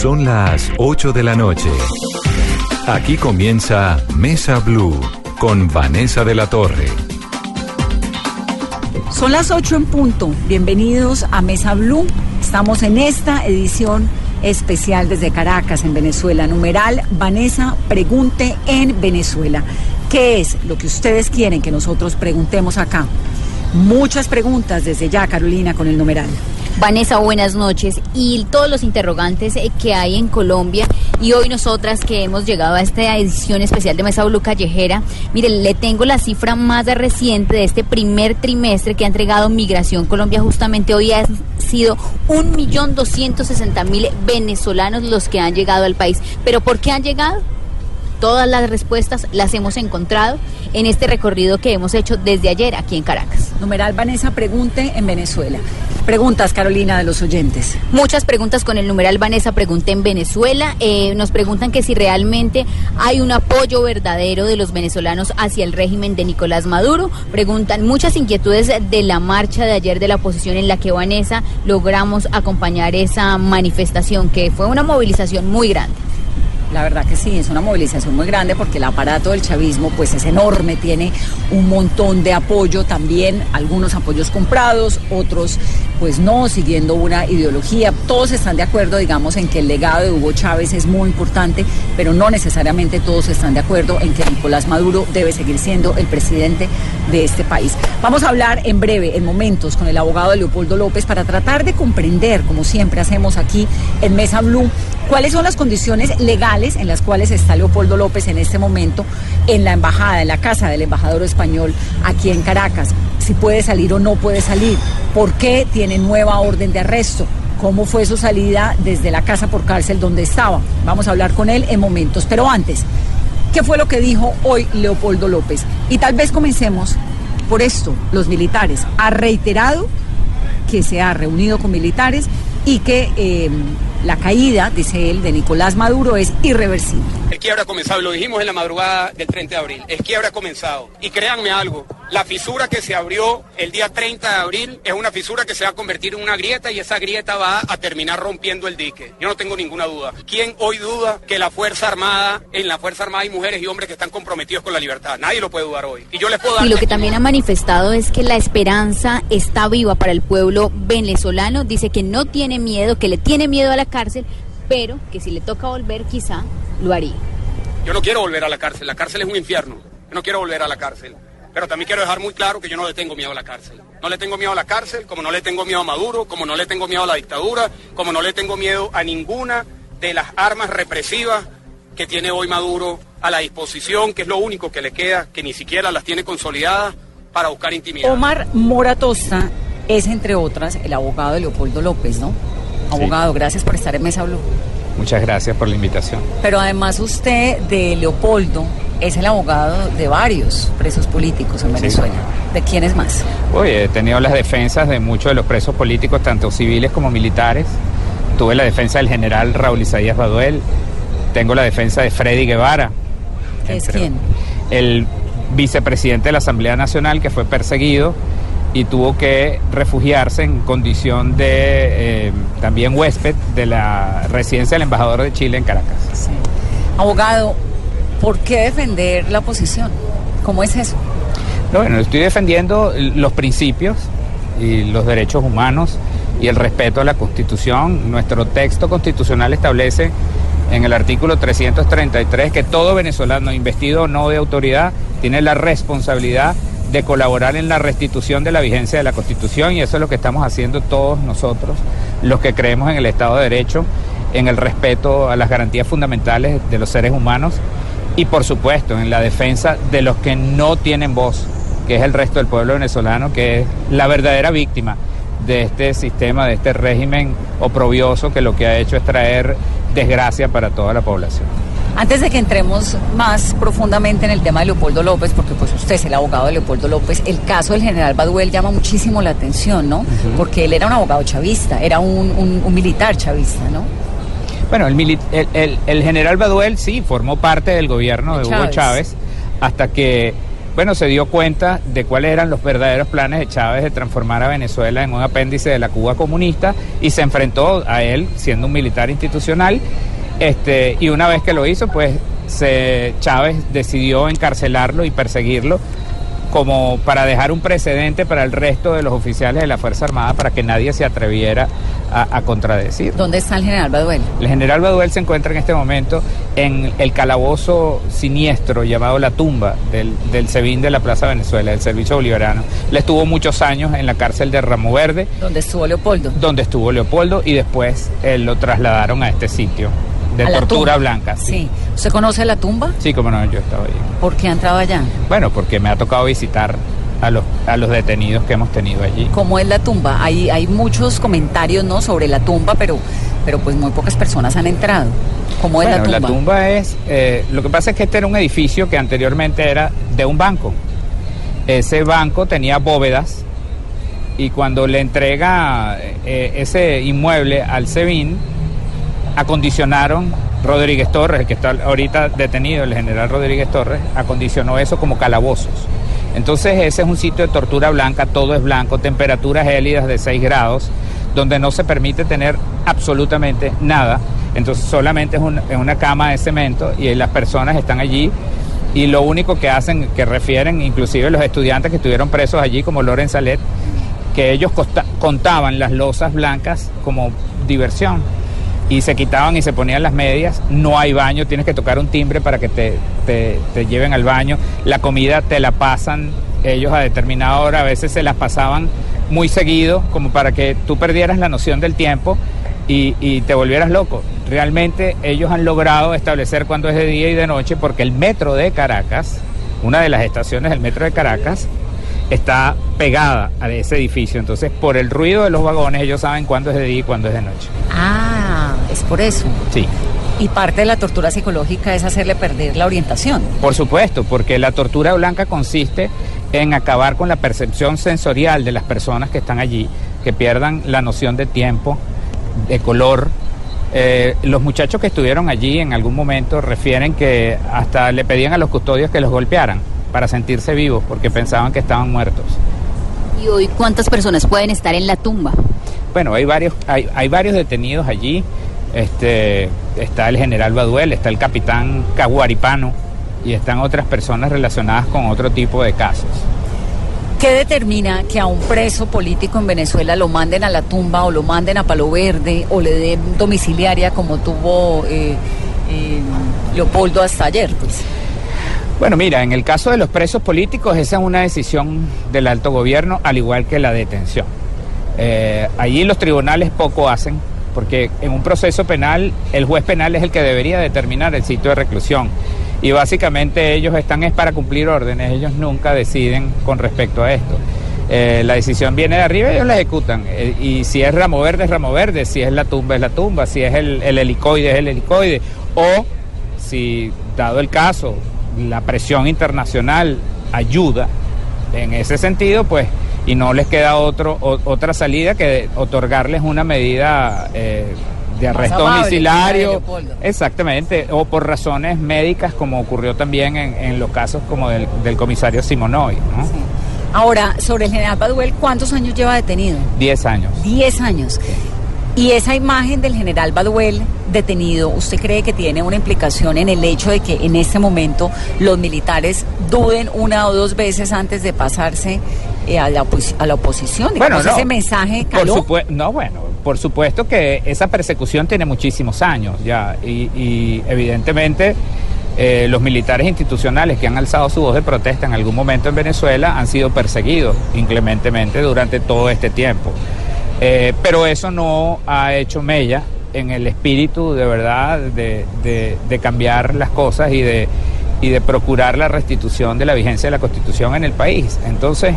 Son las 8 de la noche. Aquí comienza Mesa Blue con Vanessa de la Torre. Son las 8 en punto. Bienvenidos a Mesa Blue. Estamos en esta edición especial desde Caracas, en Venezuela. Numeral Vanessa Pregunte en Venezuela. ¿Qué es lo que ustedes quieren que nosotros preguntemos acá? Muchas preguntas desde ya, Carolina, con el numeral. Vanessa, buenas noches. Y todos los interrogantes eh, que hay en Colombia y hoy nosotras que hemos llegado a esta edición especial de Mesa Blue Callejera, miren, le tengo la cifra más reciente de este primer trimestre que ha entregado Migración Colombia. Justamente hoy ha sido un millón doscientos sesenta mil venezolanos los que han llegado al país. ¿Pero por qué han llegado? Todas las respuestas las hemos encontrado en este recorrido que hemos hecho desde ayer aquí en Caracas. Numeral Vanessa Pregunte en Venezuela. Preguntas, Carolina, de los oyentes. Muchas preguntas con el numeral Vanessa Pregunte en Venezuela. Eh, nos preguntan que si realmente hay un apoyo verdadero de los venezolanos hacia el régimen de Nicolás Maduro. Preguntan muchas inquietudes de la marcha de ayer de la oposición en la que Vanessa logramos acompañar esa manifestación, que fue una movilización muy grande. La verdad que sí, es una movilización muy grande porque el aparato del chavismo pues es enorme, tiene un montón de apoyo también, algunos apoyos comprados, otros pues no, siguiendo una ideología. Todos están de acuerdo, digamos, en que el legado de Hugo Chávez es muy importante, pero no necesariamente todos están de acuerdo en que Nicolás Maduro debe seguir siendo el presidente de este país. Vamos a hablar en breve, en momentos, con el abogado Leopoldo López para tratar de comprender, como siempre hacemos aquí en Mesa Blue, cuáles son las condiciones legales en las cuales está Leopoldo López en este momento en la embajada, en la casa del embajador español aquí en Caracas. Si puede salir o no puede salir, por qué tiene nueva orden de arresto, cómo fue su salida desde la casa por cárcel donde estaba. Vamos a hablar con él en momentos, pero antes, ¿qué fue lo que dijo hoy Leopoldo López? Y tal vez comencemos por esto, los militares. Ha reiterado que se ha reunido con militares y que eh, la caída, dice él, de Nicolás Maduro es irreversible. El quiebre ha comenzado, lo dijimos en la madrugada del 30 de abril, el quiebre ha comenzado. Y créanme algo, la fisura que se abrió el día 30 de abril es una fisura que se va a convertir en una grieta y esa grieta va a terminar rompiendo el dique. Yo no tengo ninguna duda. ¿Quién hoy duda que la Fuerza Armada, en la Fuerza Armada hay mujeres y hombres que están comprometidos con la libertad? Nadie lo puede dudar hoy. Y yo les puedo dar... Y lo que también ha manifestado es que la esperanza está viva para el pueblo venezolano. Dice que no tiene miedo, que le tiene miedo a la cárcel, pero que si le toca volver quizá lo haría. Yo no quiero volver a la cárcel, la cárcel es un infierno. Yo no quiero volver a la cárcel. Pero también quiero dejar muy claro que yo no le tengo miedo a la cárcel. No le tengo miedo a la cárcel, como no le tengo miedo a Maduro, como no le tengo miedo a la dictadura, como no le tengo miedo a ninguna de las armas represivas que tiene hoy Maduro a la disposición, que es lo único que le queda, que ni siquiera las tiene consolidadas para buscar intimidad. Omar Moratosta es, entre otras, el abogado de Leopoldo López, ¿no? Abogado, gracias por estar en Mesa Blue. Muchas gracias por la invitación. Pero además usted de Leopoldo es el abogado de varios presos políticos en Venezuela. ¿De quiénes más? Oye, he tenido las defensas de muchos de los presos políticos, tanto civiles como militares. Tuve la defensa del general Raúl Isaías Baduel. Tengo la defensa de Freddy Guevara. ¿Qué es quién? El vicepresidente de la Asamblea Nacional que fue perseguido y tuvo que refugiarse en condición de eh, también huésped de la residencia del embajador de Chile en Caracas. Sí. Abogado, ¿por qué defender la oposición? ¿Cómo es eso? Bueno, estoy defendiendo los principios y los derechos humanos y el respeto a la Constitución. Nuestro texto constitucional establece en el artículo 333 que todo venezolano investido o no de autoridad tiene la responsabilidad de colaborar en la restitución de la vigencia de la Constitución y eso es lo que estamos haciendo todos nosotros, los que creemos en el Estado de Derecho, en el respeto a las garantías fundamentales de los seres humanos y por supuesto en la defensa de los que no tienen voz, que es el resto del pueblo venezolano, que es la verdadera víctima de este sistema, de este régimen oprobioso que lo que ha hecho es traer desgracia para toda la población. Antes de que entremos más profundamente en el tema de Leopoldo López, porque pues usted es el abogado de Leopoldo López, el caso del general Baduel llama muchísimo la atención, ¿no? Uh -huh. Porque él era un abogado chavista, era un, un, un militar chavista, ¿no? Bueno, el, el, el, el, general Baduel sí formó parte del gobierno de, de Hugo Chávez hasta que bueno, se dio cuenta de cuáles eran los verdaderos planes de Chávez de transformar a Venezuela en un apéndice de la Cuba comunista y se enfrentó a él siendo un militar institucional. Este, y una vez que lo hizo, pues se, Chávez decidió encarcelarlo y perseguirlo como para dejar un precedente para el resto de los oficiales de la Fuerza Armada para que nadie se atreviera a, contradecir. ¿Dónde está el general Baduel? El general Baduel se encuentra en este momento en el calabozo siniestro llamado La Tumba del, del SEBIN de la Plaza Venezuela, del Servicio Bolivariano. Le estuvo muchos años en la cárcel de Ramo Verde. ¿Dónde estuvo Leopoldo? Donde estuvo Leopoldo y después eh, lo trasladaron a este sitio de tortura blanca. Sí. ¿Usted conoce la tumba? Sí, como no, yo estaba ahí. ¿Por qué ha entrado allá? Bueno, porque me ha tocado visitar a los, a los detenidos que hemos tenido allí. ¿Cómo es la tumba? Hay, hay muchos comentarios ¿no? sobre la tumba, pero, pero pues muy pocas personas han entrado. ¿Cómo es la tumba? La tumba es, eh, lo que pasa es que este era un edificio que anteriormente era de un banco. Ese banco tenía bóvedas y cuando le entrega eh, ese inmueble al SEBIN, acondicionaron Rodríguez Torres, el que está ahorita detenido, el general Rodríguez Torres, acondicionó eso como calabozos. Entonces ese es un sitio de tortura blanca, todo es blanco, temperaturas gélidas de 6 grados, donde no se permite tener absolutamente nada. Entonces solamente es, una cama de cemento y las personas están allí y lo único que hacen, que refieren inclusive los estudiantes que estuvieron presos allí, como Loren Salet, que ellos contaban las losas blancas como diversión y se quitaban y se ponían las medias. No hay baño, tienes que tocar un timbre para que te, te, lleven al baño. La comida te la pasan ellos a determinada hora, a veces se las pasaban muy seguido, como para que tú perdieras la noción del tiempo y, y, te volvieras loco. Realmente ellos han logrado establecer cuándo es de día y de noche, porque el metro de Caracas, una de las estaciones del metro de Caracas, está pegada a ese edificio. Entonces, por el ruido de los vagones, ellos saben cuándo es de día y cuándo es de noche. Ah, es por eso. Sí. Y parte de la tortura psicológica es hacerle perder la orientación. Por supuesto, porque la tortura blanca consiste en acabar con la percepción sensorial de las personas que están allí, que pierdan la noción de tiempo, de color. Eh, los muchachos que estuvieron allí en algún momento refieren que hasta le pedían a los custodios que los golpearan para sentirse vivos porque pensaban que estaban muertos. ¿Y hoy cuántas personas pueden estar en la tumba? Bueno, hay varios, hay, hay varios detenidos allí. Este, está el general Baduel, está el capitán Caguaripano y están otras personas relacionadas con otro tipo de casos. ¿Qué determina que a un preso político en Venezuela lo manden a la tumba o lo manden a Palo Verde o le den domiciliaria como tuvo eh, eh, Leopoldo hasta ayer? Pues? Bueno, mira, en el caso de los presos políticos, esa es una decisión del alto gobierno, al igual que la detención. Eh, allí los tribunales poco hacen, porque en un proceso penal el juez penal es el que debería determinar el sitio de reclusión. Y básicamente ellos están es para cumplir órdenes, ellos nunca deciden con respecto a esto. Eh, la decisión viene de arriba, ellos la ejecutan. Eh, y si es ramo verde, es ramo verde, si es la tumba, es la tumba, si es el, el helicoide, es el helicoide. O si, dado el caso, la presión internacional ayuda en ese sentido, pues, y no les queda otro, otra salida que otorgarles una medida eh, de arresto domiciliario. Exactamente, o por razones médicas, como ocurrió también en, los casos como del, comisario Simonoy. Ahora, sobre el general Baduel, ¿cuántos años lleva detenido? Diez años. Diez años. Y esa imagen del general Baduel detenido, ¿usted cree que tiene una implicación en el hecho de que en este momento los militares duden una o dos veces antes de pasarse a, la a, la oposición? Bueno, ese mensaje caló? no, bueno, por supuesto que esa persecución tiene muchísimos años ya y, evidentemente... Eh, los militares institucionales que han alzado su voz de protesta en algún momento en Venezuela han sido perseguidos inclementemente durante todo este tiempo. Eh, pero eso no ha hecho mella en el espíritu de verdad de, cambiar las cosas y de, y de procurar la restitución de la vigencia de la Constitución en el país. Entonces,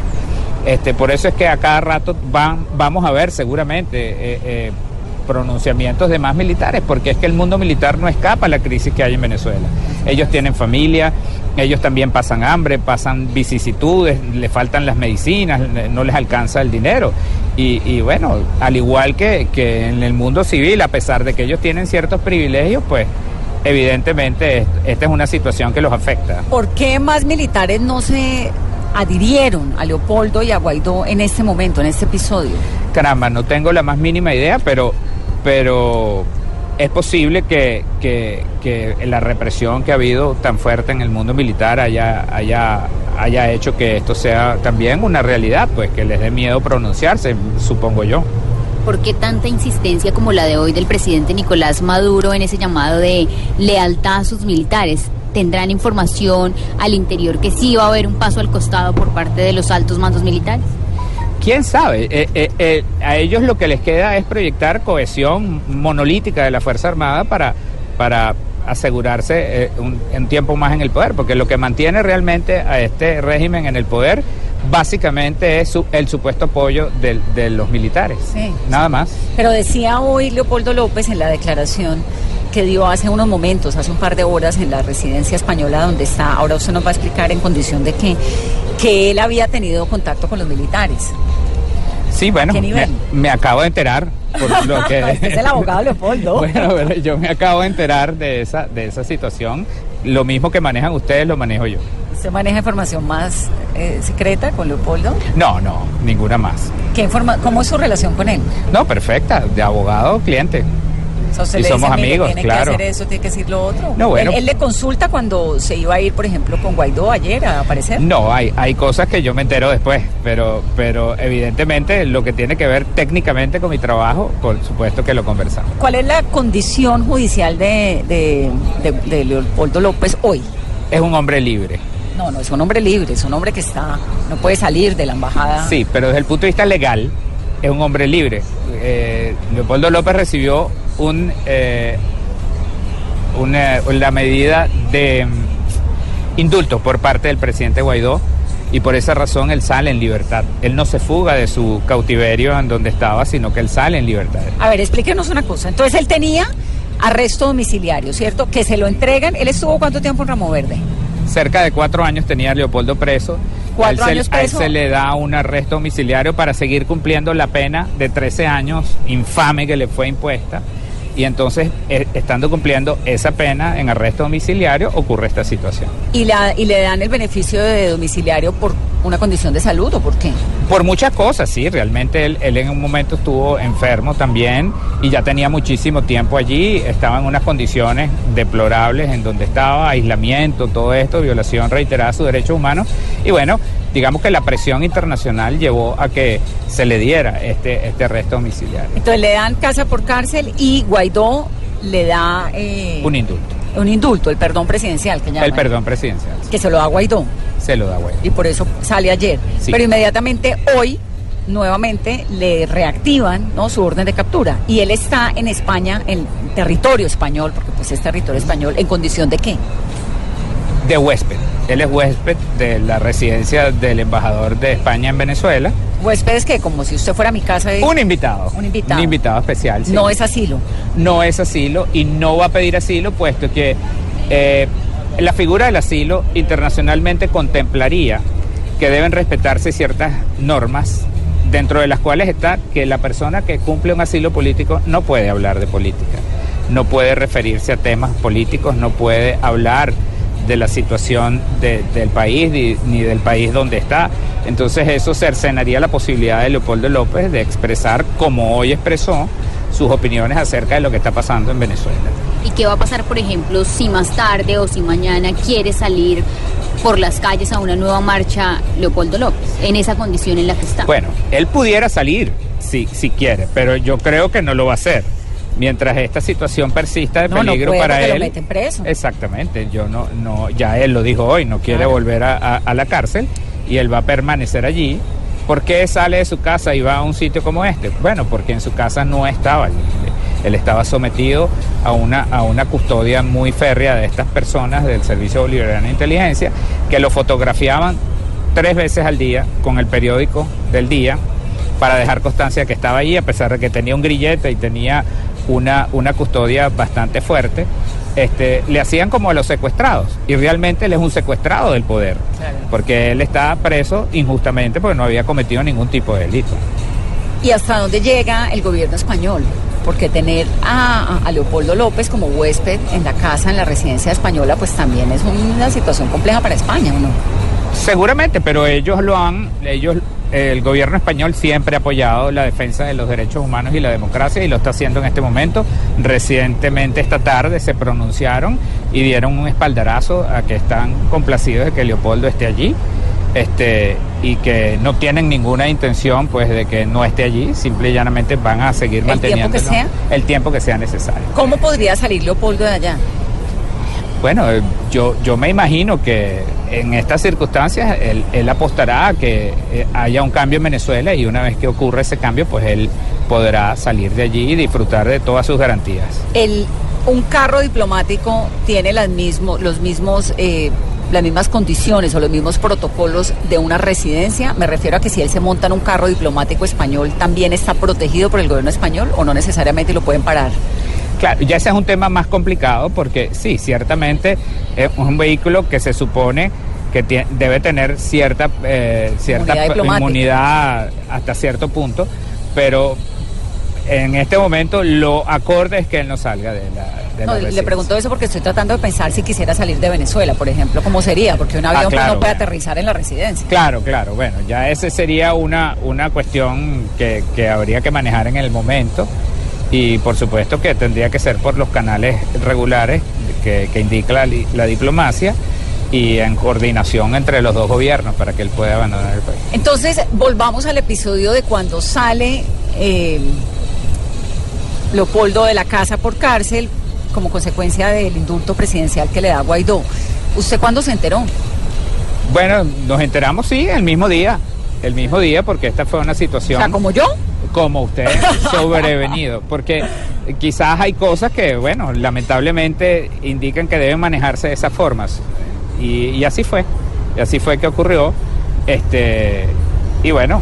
este, por eso es que a cada rato van, vamos a ver seguramente eh, eh, pronunciamientos de más militares, porque es que el mundo militar no escapa a la crisis que hay en Venezuela. Ellos tienen familia, ellos también pasan hambre, pasan vicisitudes, le faltan las medicinas, no les alcanza el dinero. Y, bueno, al igual que, que, en el mundo civil, a pesar de que ellos tienen ciertos privilegios, pues evidentemente esta es una situación que los afecta. ¿Por qué más militares no se adhirieron a Leopoldo y a Guaidó en este momento, en este episodio? Caramba, no tengo la más mínima idea, pero, pero es posible que, que, que, la represión que ha habido tan fuerte en el mundo militar haya, haya, haya hecho que esto sea también una realidad, pues que les dé miedo pronunciarse, supongo yo. ¿Por qué tanta insistencia como la de hoy del presidente Nicolás Maduro en ese llamado de lealtad a sus militares? ¿Tendrán información al interior que sí va a haber un paso al costado por parte de los altos mandos militares? ¿Quién sabe? Eh, eh, eh, a ellos lo que les queda es proyectar cohesión monolítica de la Fuerza Armada para, para asegurarse un, un, tiempo más en el poder, porque lo que mantiene realmente a este régimen en el poder básicamente es su, el supuesto apoyo de, de los militares, sí, nada más. Pero decía hoy Leopoldo López en la declaración que dio hace unos momentos, hace un par de horas en la residencia española donde está, ahora usted nos va a explicar en condición de que, que él había tenido contacto con los militares. Sí, bueno, me, me, acabo de enterar por lo que... este es el abogado Leopoldo. bueno, pero yo me acabo de enterar de esa, de esa situación. Lo mismo que manejan ustedes, lo manejo yo. ¿Usted maneja información más eh, secreta con Leopoldo? No, no, ninguna más. ¿Qué informa ¿Cómo es su relación con él? No, perfecta, de abogado, cliente. Y somos amigos, tiene claro. que hacer eso, tiene que decir lo otro. No, bueno. ¿Él, ¿Él, le consulta cuando se iba a ir, por ejemplo, con Guaidó ayer a aparecer? No, hay, hay cosas que yo me entero después, pero, pero evidentemente lo que tiene que ver técnicamente con mi trabajo, por supuesto que lo conversamos. ¿Cuál es la condición judicial de, de, de, de Leopoldo López hoy? Es un hombre libre. No, no, es un hombre libre, es un hombre que está, no puede salir de la embajada. Sí, pero desde el punto de vista legal, es un hombre libre. Eh, Leopoldo López recibió un, eh, una, la medida de mm, indulto por parte del presidente Guaidó y por esa razón él sale en libertad. Él no se fuga de su cautiverio en donde estaba, sino que él sale en libertad. A ver, explíquenos una cosa. Entonces él tenía arresto domiciliario, ¿cierto? Que se lo entregan. ¿Él estuvo cuánto tiempo en Ramo Verde? Cerca de cuatro años tenía Leopoldo preso. ¿Cuatro a él años se, preso? A él se le da un arresto domiciliario para seguir cumpliendo la pena de 13 años infame que le fue impuesta. Y entonces, eh, estando cumpliendo esa pena en arresto domiciliario, ocurre esta situación. ¿Y, la, ¿Y le dan el beneficio de domiciliario por una condición de salud o por qué? Por muchas cosas, sí. Realmente él, él en un momento estuvo enfermo también y ya tenía muchísimo tiempo allí. Estaba en unas condiciones deplorables en donde estaba, aislamiento, todo esto, violación reiterada de sus derechos humanos. Y bueno, digamos que la presión internacional llevó a que se le diera este, este arresto domiciliario. Entonces le dan casa por cárcel y Guaidó le da... Eh, un indulto. Un indulto, el perdón presidencial que. El perdón presidencial. Que se lo da Guaidó. Se lo da Guaidó. Y por eso sale ayer. Sí. Pero inmediatamente hoy nuevamente le reactivan ¿no? su orden de captura y él está en España, en territorio español, porque pues es territorio español, en condición de qué? De huésped. Él es huésped de la residencia del embajador de España en Venezuela. Huésped es que como si usted fuera a mi casa. Y... Un invitado. Un invitado. Un invitado especial. Sí. No es asilo. No es asilo y no va a pedir asilo puesto que eh, la figura del asilo internacionalmente contemplaría que deben respetarse ciertas normas dentro de las cuales está que la persona que cumple un asilo político no puede hablar de política, no puede referirse a temas políticos, no puede hablar de la situación de, del país ni, ni, del país donde está. Entonces eso cercenaría la posibilidad de Leopoldo López de expresar, como hoy expresó, sus opiniones acerca de lo que está pasando en Venezuela. ¿Y qué va a pasar, por ejemplo, si más tarde o si mañana quiere salir por las calles a una nueva marcha Leopoldo López, en esa condición en la que está? Bueno, él pudiera salir si, si quiere, pero yo creo que no lo va a hacer mientras esta situación persista de no, peligro no para él. Lo meten preso. Exactamente, yo no, no, ya él lo dijo hoy, no quiere Claro. volver a, a- a la cárcel y él va a permanecer allí. ¿Por qué sale de su casa y va a un sitio como este? Bueno, porque en su casa no estaba. Él, él estaba sometido a una, a una custodia muy férrea de estas personas del Servicio Bolivariano de Inteligencia que lo fotografiaban tres veces al día con el periódico del día para dejar constancia que estaba allí, a pesar de que tenía un grillete y tenía una, una custodia bastante fuerte, este, le hacían como a los secuestrados. Y realmente él es un secuestrado del poder, Claro. porque él está preso injustamente porque no había cometido ningún tipo de delito. ¿Y hasta dónde llega el gobierno español? porque tener a, a, Leopoldo López como huésped en la casa, en la residencia española, pues también es una situación compleja para España, ¿o no? Seguramente, pero ellos lo han, ellos, el gobierno español siempre ha apoyado la defensa de los derechos humanos y la democracia y lo está haciendo en este momento. Recientemente esta tarde se pronunciaron y dieron un espaldarazo a que están complacidos de que Leopoldo esté allí este, y que no tienen ninguna intención pues de que no esté allí, simple y llanamente van a seguir manteniendo el tiempo que sea, el tiempo que sea necesario. ¿Cómo podría salir Leopoldo de allá? Bueno, eh, yo, yo me imagino que en estas circunstancias él, él apostará a que eh, haya un cambio en Venezuela y una vez que ocurra ese cambio, pues él podrá salir de allí y disfrutar de todas sus garantías. El, un carro diplomático tiene las mismo, los mismos... Eh, las mismas condiciones o los mismos protocolos de una residencia? Me refiero a que si él se monta en un carro diplomático español, ¿también está protegido por el gobierno español o no necesariamente lo pueden parar? Claro, ya ese es un tema más complicado porque sí, ciertamente es un vehículo que se supone que debe tener cierta, eh, cierta inmunidad hasta cierto punto, pero en este momento lo acorde es que él no salga de la... no, le pregunto eso porque estoy tratando de pensar si quisiera salir de Venezuela, por ejemplo, ¿cómo sería? Porque un avión ah, no puede aterrizar en la residencia. Claro, claro, bueno, ya ese sería una, una cuestión que, que habría que manejar en el momento y por supuesto que tendría que ser por los canales regulares que, que indica la, la diplomacia y en coordinación entre los dos gobiernos para que él pueda abandonar el país. Entonces, volvamos al episodio de cuando sale eh, Leopoldo de la casa por cárcel como consecuencia del indulto presidencial que le da Guaidó. ¿Usted cuándo se enteró? Bueno, nos enteramos, sí, el mismo día. El mismo día, porque esta fue una situación. O sea, como yo. Como usted, sobrevenido. Porque quizás hay cosas que, bueno, lamentablemente indican que deben manejarse de esas formas. Y, y así fue. Y así fue que ocurrió. Este, y bueno,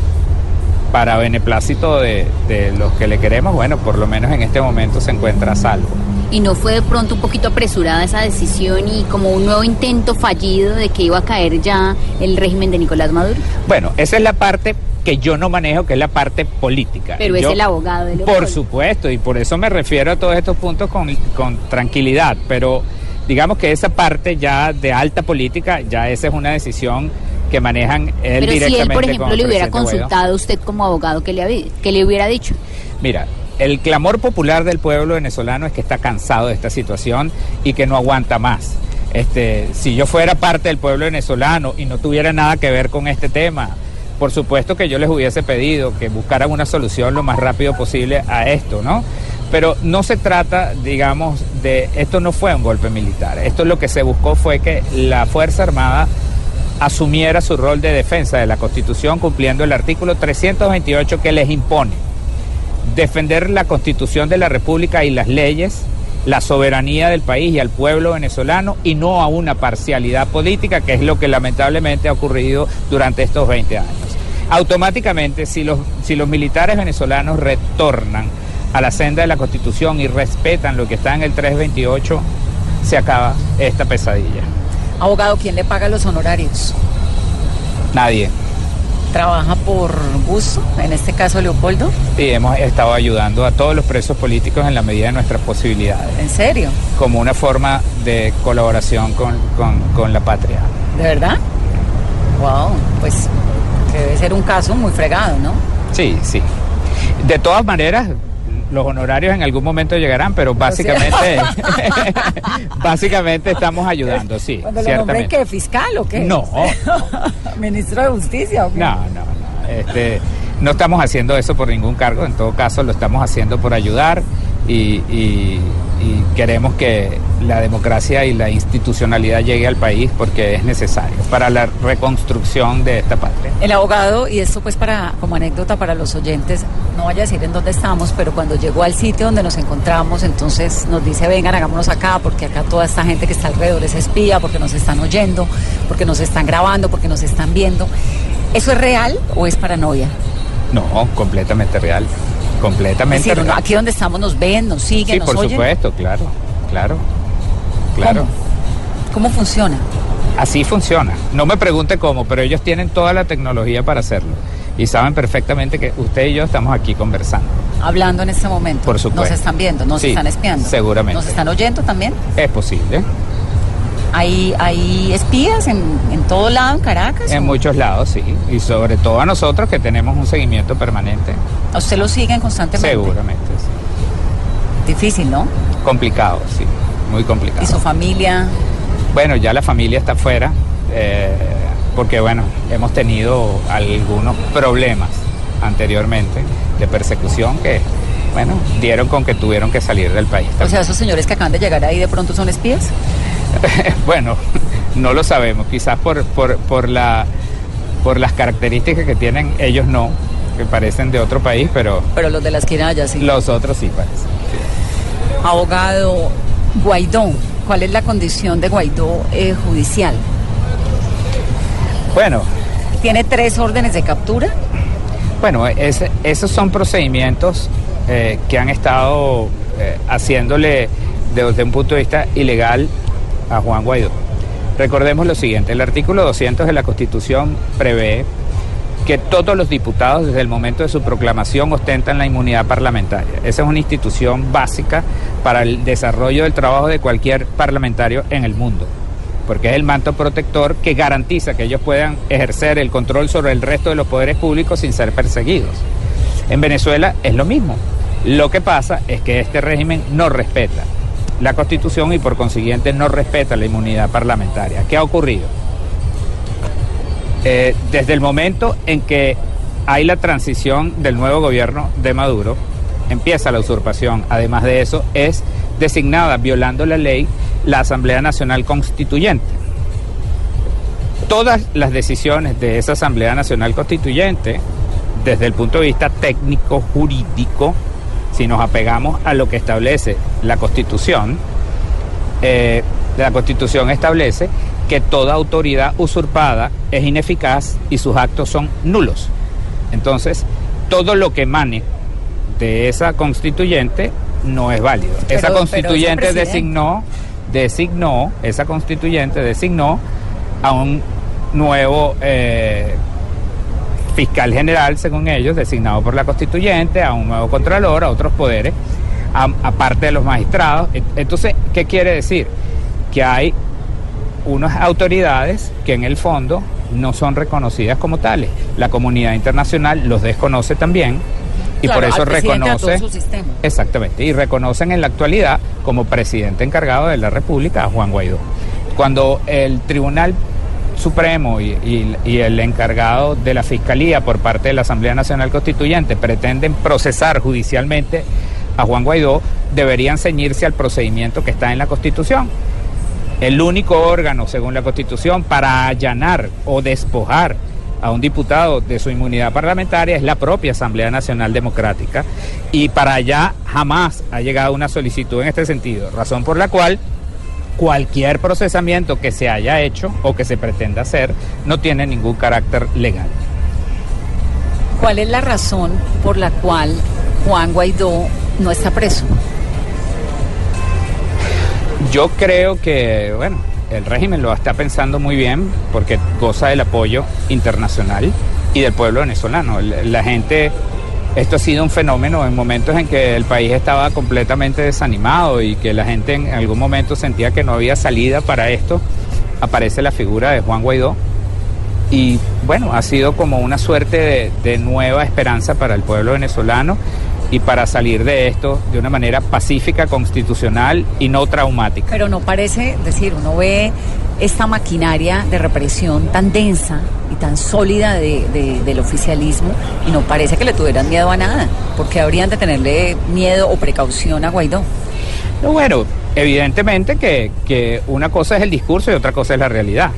para beneplácito de, de, los que le queremos, bueno, por lo menos en este momento se encuentra a salvo. ¿Y no fue de pronto un poquito apresurada esa decisión y como un nuevo intento fallido de que iba a caer ya el régimen de Nicolás Maduro? Bueno, esa es la parte que yo no manejo, que es la parte política. Pero es el abogado de Por supuesto, y por eso me refiero a todos estos puntos con, con tranquilidad, pero digamos que esa parte ya de alta política, ya esa es una decisión que manejan él Pero directamente. si él, por ejemplo, le hubiera consultado a usted como abogado, ¿qué le, ¿qué le hubiera dicho? Mira, el clamor popular del pueblo venezolano es que está cansado de esta situación y que no aguanta más. Este, si yo fuera parte del pueblo venezolano y no tuviera nada que ver con este tema, por supuesto que yo les hubiese pedido que buscaran una solución lo más rápido posible a esto, ¿no? Pero no se trata, digamos, de, esto no fue un golpe militar, esto lo que se buscó fue que la Fuerza Armada asumiera su rol de defensa de la Constitución cumpliendo el artículo 328 que les impone defender la Constitución de la República y las leyes, la soberanía del país y al pueblo venezolano y no a una parcialidad política, que es lo que lamentablemente ha ocurrido durante estos 20 años. Automáticamente, si los, si los militares venezolanos retornan a la senda de la Constitución y respetan lo que está en el 328, se acaba esta pesadilla. Abogado, ¿quién le paga los honorarios? Nadie. ¿Trabaja por gusto, en este caso Leopoldo? Sí, hemos estado ayudando a todos los presos políticos en la medida de nuestras posibilidades. ¿En serio? Como una forma de colaboración con, con, con la patria. ¿De verdad? Wow, pues debe ser un caso muy fregado, ¿no? Sí, sí. De todas maneras, los honorarios en algún momento llegarán, pero básicamente, básicamente estamos ayudando, sí. Cuando lo qué, fiscal o qué? No. ¿Ministro de Justicia o qué? No, no, no. Este, no estamos haciendo eso por ningún cargo, en todo caso lo estamos haciendo por ayudar y, y, y queremos que la democracia y la institucionalidad llegue al país porque es necesario para la reconstrucción de esta patria. El abogado, y esto pues para como anécdota para los oyentes, no vaya a decir en dónde estamos, pero cuando llegó al sitio donde nos encontramos, entonces nos dice, vengan, hagámonos acá, porque acá toda esta gente que está alrededor es espía, porque nos están oyendo, porque nos están grabando, porque nos están viendo. ¿Eso es real o es paranoia? No, completamente real. Completamente es decir, real. Aquí donde estamos nos ven, nos siguen, Sí, nos por oyen. supuesto, claro, claro. Claro. ¿Cómo? ¿Cómo funciona? Así funciona. No me pregunte cómo, pero ellos tienen toda la tecnología para hacerlo. Y saben perfectamente que usted y yo estamos aquí conversando. hablando en este momento. Por supuesto. Nos están viendo, nos Sí, están espiando. seguramente. Nos están oyendo también. Es posible. Hay, hay espías en, en todo lado, en Caracas. En ¿o? muchos lados, sí. Y sobre todo a nosotros que tenemos un seguimiento permanente. ¿A usted lo siguen constantemente? Seguramente, sí. Difícil, ¿no? Complicado, sí. Muy complicado. Y su familia. Bueno, ya la familia está afuera, eh, porque bueno, hemos tenido algunos problemas anteriormente de persecución que, bueno, dieron con que tuvieron que salir del país. O sea, esos señores que acaban de llegar ahí de pronto son espías. bueno, no lo sabemos, quizás por, por, por, la, por las características que tienen, ellos no, que parecen de otro país, pero Pero los de la esquina allá sí. los otros sí parecen. Abogado Guaidó, ¿cuál es la condición de Guaidó eh, judicial? Bueno, ¿Tiene tres órdenes de captura? Bueno, ese- esos son procedimientos eh, que han estado eh, haciéndole desde un punto de vista ilegal a Juan Guaidó. Recordemos lo siguiente, el artículo 200 de la Constitución prevé que todos los diputados desde el momento de su proclamación ostentan la inmunidad parlamentaria. Esa es una institución básica para el desarrollo del trabajo de cualquier parlamentario en el mundo, porque es el manto protector que garantiza que ellos puedan ejercer el control sobre el resto de los poderes públicos sin ser perseguidos. En Venezuela es lo mismo. Lo que pasa es que este régimen no respeta la Constitución y por consiguiente no respeta la inmunidad parlamentaria. ¿Qué ha ocurrido? Eh, desde el momento en que hay la transición del nuevo gobierno de Maduro, empieza la usurpación. Además de eso, es designada, violando la ley, la Asamblea Nacional Constituyente. Todas las decisiones de esa Asamblea Nacional Constituyente, desde el punto de vista técnico, jurídico, si nos apegamos a lo que establece la Constitución, eh, la Constitución establece que toda autoridad usurpada es ineficaz y sus actos son nulos. Entonces, todo lo que emane de esa constituyente no es válido. Pero- esa constituyente designó, designó, esa constituyente designó a un nuevo eh, fiscal general, según ellos, designado por la constituyente, a un nuevo contralor, a otros poderes, aparte de los magistrados. Et- Entonces, ¿qué quiere decir? Que hay unas autoridades que en el fondo no son reconocidas como tales. La comunidad internacional los desconoce también y Claro, por eso reconoce su exactamente y reconocen en la actualidad como presidente encargado de la República a Juan Guaidó. Cuando el Tribunal Supremo y, el encargado de la Fiscalía por parte de la Asamblea Nacional Constituyente pretenden procesar judicialmente a Juan Guaidó, deberían ceñirse al procedimiento que está en la Constitución. El único órgano, según la Constitución, para allanar o despojar a un diputado de su inmunidad parlamentaria es la propia Asamblea Nacional Democrática. Y para allá jamás ha llegado una solicitud en este sentido, razón por la cual cualquier procesamiento que se haya hecho o que se pretenda hacer no tiene ningún carácter legal. ¿Cuál es la razón por la cual Juan Guaidó no está preso? Yo creo que, bueno, el régimen lo está pensando muy bien porque goza del apoyo internacional y del pueblo venezolano. La gente, esto ha sido un fenómeno en momentos en que el país estaba completamente desanimado y que la gente en algún momento sentía que no había salida para esto. Aparece la figura de Juan Guaidó y bueno, ha sido como una suerte de, nueva esperanza para el pueblo venezolano y para salir de esto de una manera pacífica, constitucional y no traumática. Pero no parece, decir, uno ve esta maquinaria de represión tan densa y tan sólida de- de- del oficialismo y no parece que le tuvieran miedo a nada, porque habrían de tenerle miedo o precaución a Guaidó. No, bueno, evidentemente que, que una cosa es el discurso y otra cosa es la realidad.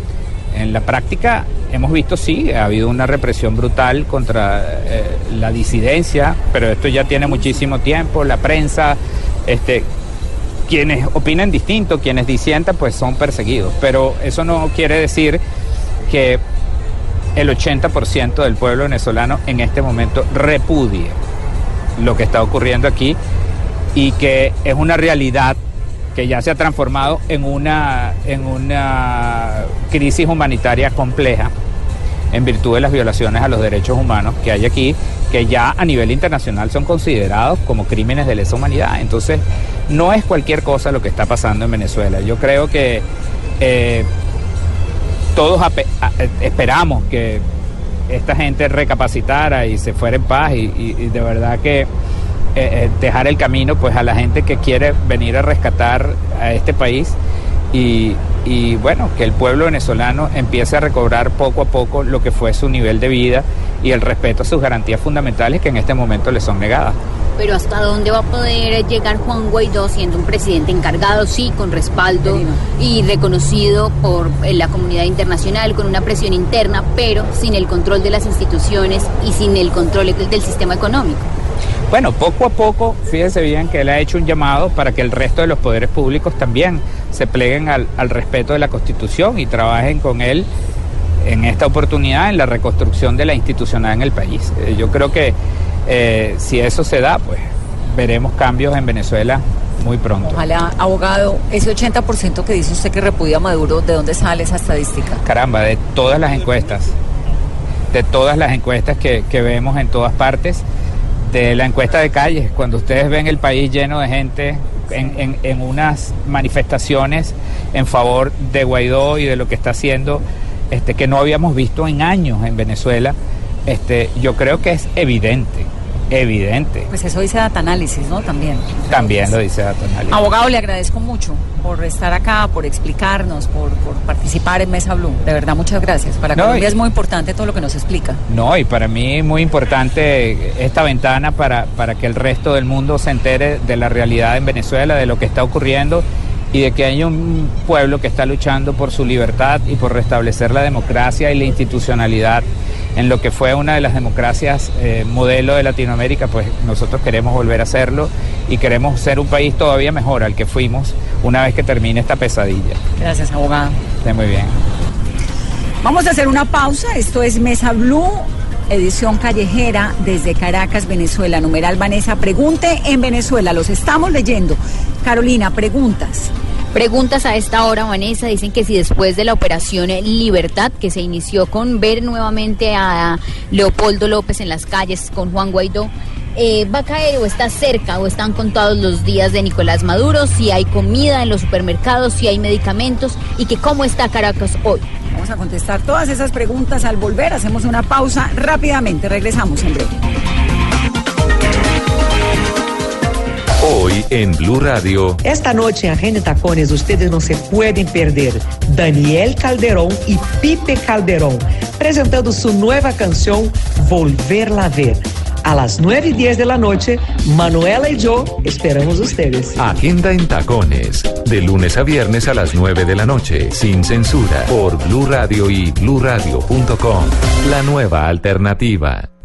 En la práctica hemos visto, sí, ha habido una represión brutal contra eh, la disidencia, pero esto ya tiene muchísimo tiempo, la prensa, este, quienes opinan distinto, quienes disientan, pues son perseguidos. Pero eso no quiere decir que el 80% del pueblo venezolano en este momento repudie lo que está ocurriendo aquí y que es una realidad que ya se ha transformado en una, en una crisis humanitaria compleja en virtud de las violaciones a los derechos humanos que hay aquí, que ya a nivel internacional son considerados como crímenes de lesa humanidad. Entonces, no es cualquier cosa lo que está pasando en Venezuela. Yo creo que eh, todos esperamos que esta gente recapacitara y se fuera en paz y, de verdad que eh, eh, dejar el camino pues a la gente que quiere venir a rescatar a este país y, y bueno, que el pueblo venezolano empiece a recobrar poco a poco lo que fue su nivel de vida y el respeto a sus garantías fundamentales que en este momento le son negadas. Pero ¿hasta dónde va a poder llegar Juan Guaidó siendo un presidente encargado, sí, con respaldo y reconocido por eh, la comunidad internacional, con una presión interna, pero sin el control de las instituciones y sin el control del sistema económico? Bueno, poco a poco, fíjense bien que él ha hecho un llamado para que el resto de los poderes públicos también se pleguen al, respeto de la Constitución y trabajen con él en esta oportunidad en la reconstrucción de la institucionalidad en el país. Eh, yo creo que eh, si eso se da, pues veremos cambios en Venezuela muy pronto. Ojalá, abogado, ese 80% que dice usted que repudia a Maduro, ¿de dónde sale esa estadística? Caramba, de todas las encuestas, de todas las encuestas que, que vemos en todas partes de la encuesta de calles, cuando ustedes ven el país lleno de gente en, en, unas manifestaciones en favor de Guaidó y de lo que está haciendo, este, que no habíamos visto en años en Venezuela, este, yo creo que es evidente evidente. Pues eso dice Data Análisis, ¿no? También. También lo dice Data Análisis. Abogado, le agradezco mucho por estar acá, por explicarnos, por, participar en Mesa Blue. De verdad, muchas gracias. Para Colombia es muy importante todo lo que nos explica. No, y para mí es muy importante esta ventana para, para que el resto del mundo se entere de la realidad en Venezuela, de lo que está ocurriendo y de que hay un pueblo que está luchando por su libertad y por restablecer la democracia y la institucionalidad en lo que fue una de las democracias eh, modelo de Latinoamérica, pues nosotros queremos volver a hacerlo y queremos ser un país todavía mejor al que fuimos una vez que termine esta pesadilla. Gracias, abogado. Está muy bien. Vamos a hacer una pausa. Esto es Mesa Blue, edición callejera desde Caracas, Venezuela. Numeral Vanessa, pregunte en Venezuela. Los estamos leyendo. Carolina, preguntas. Preguntas a esta hora, Vanessa, dicen que si después de la operación Libertad, que se inició con ver nuevamente a Leopoldo López en las calles con Juan Guaidó, eh, va a caer o está cerca o están contados los días de Nicolás Maduro, si hay comida en los supermercados, si hay medicamentos y que cómo está Caracas hoy. Vamos a contestar todas esas preguntas al volver. Hacemos una pausa rápidamente. Regresamos en breve. Hoy en Blue Radio. Esta noche en Agenda Tacones ustedes no se pueden perder Daniel Calderón y Pipe Calderón presentando su nueva canción Volverla a Ver. A las 9 y 10 de la noche, Manuela y yo esperamos ustedes. Agenda en Tacones, de lunes a viernes a las 9 de la noche, sin censura, por Blue Radio y bluradio.com. La nueva alternativa.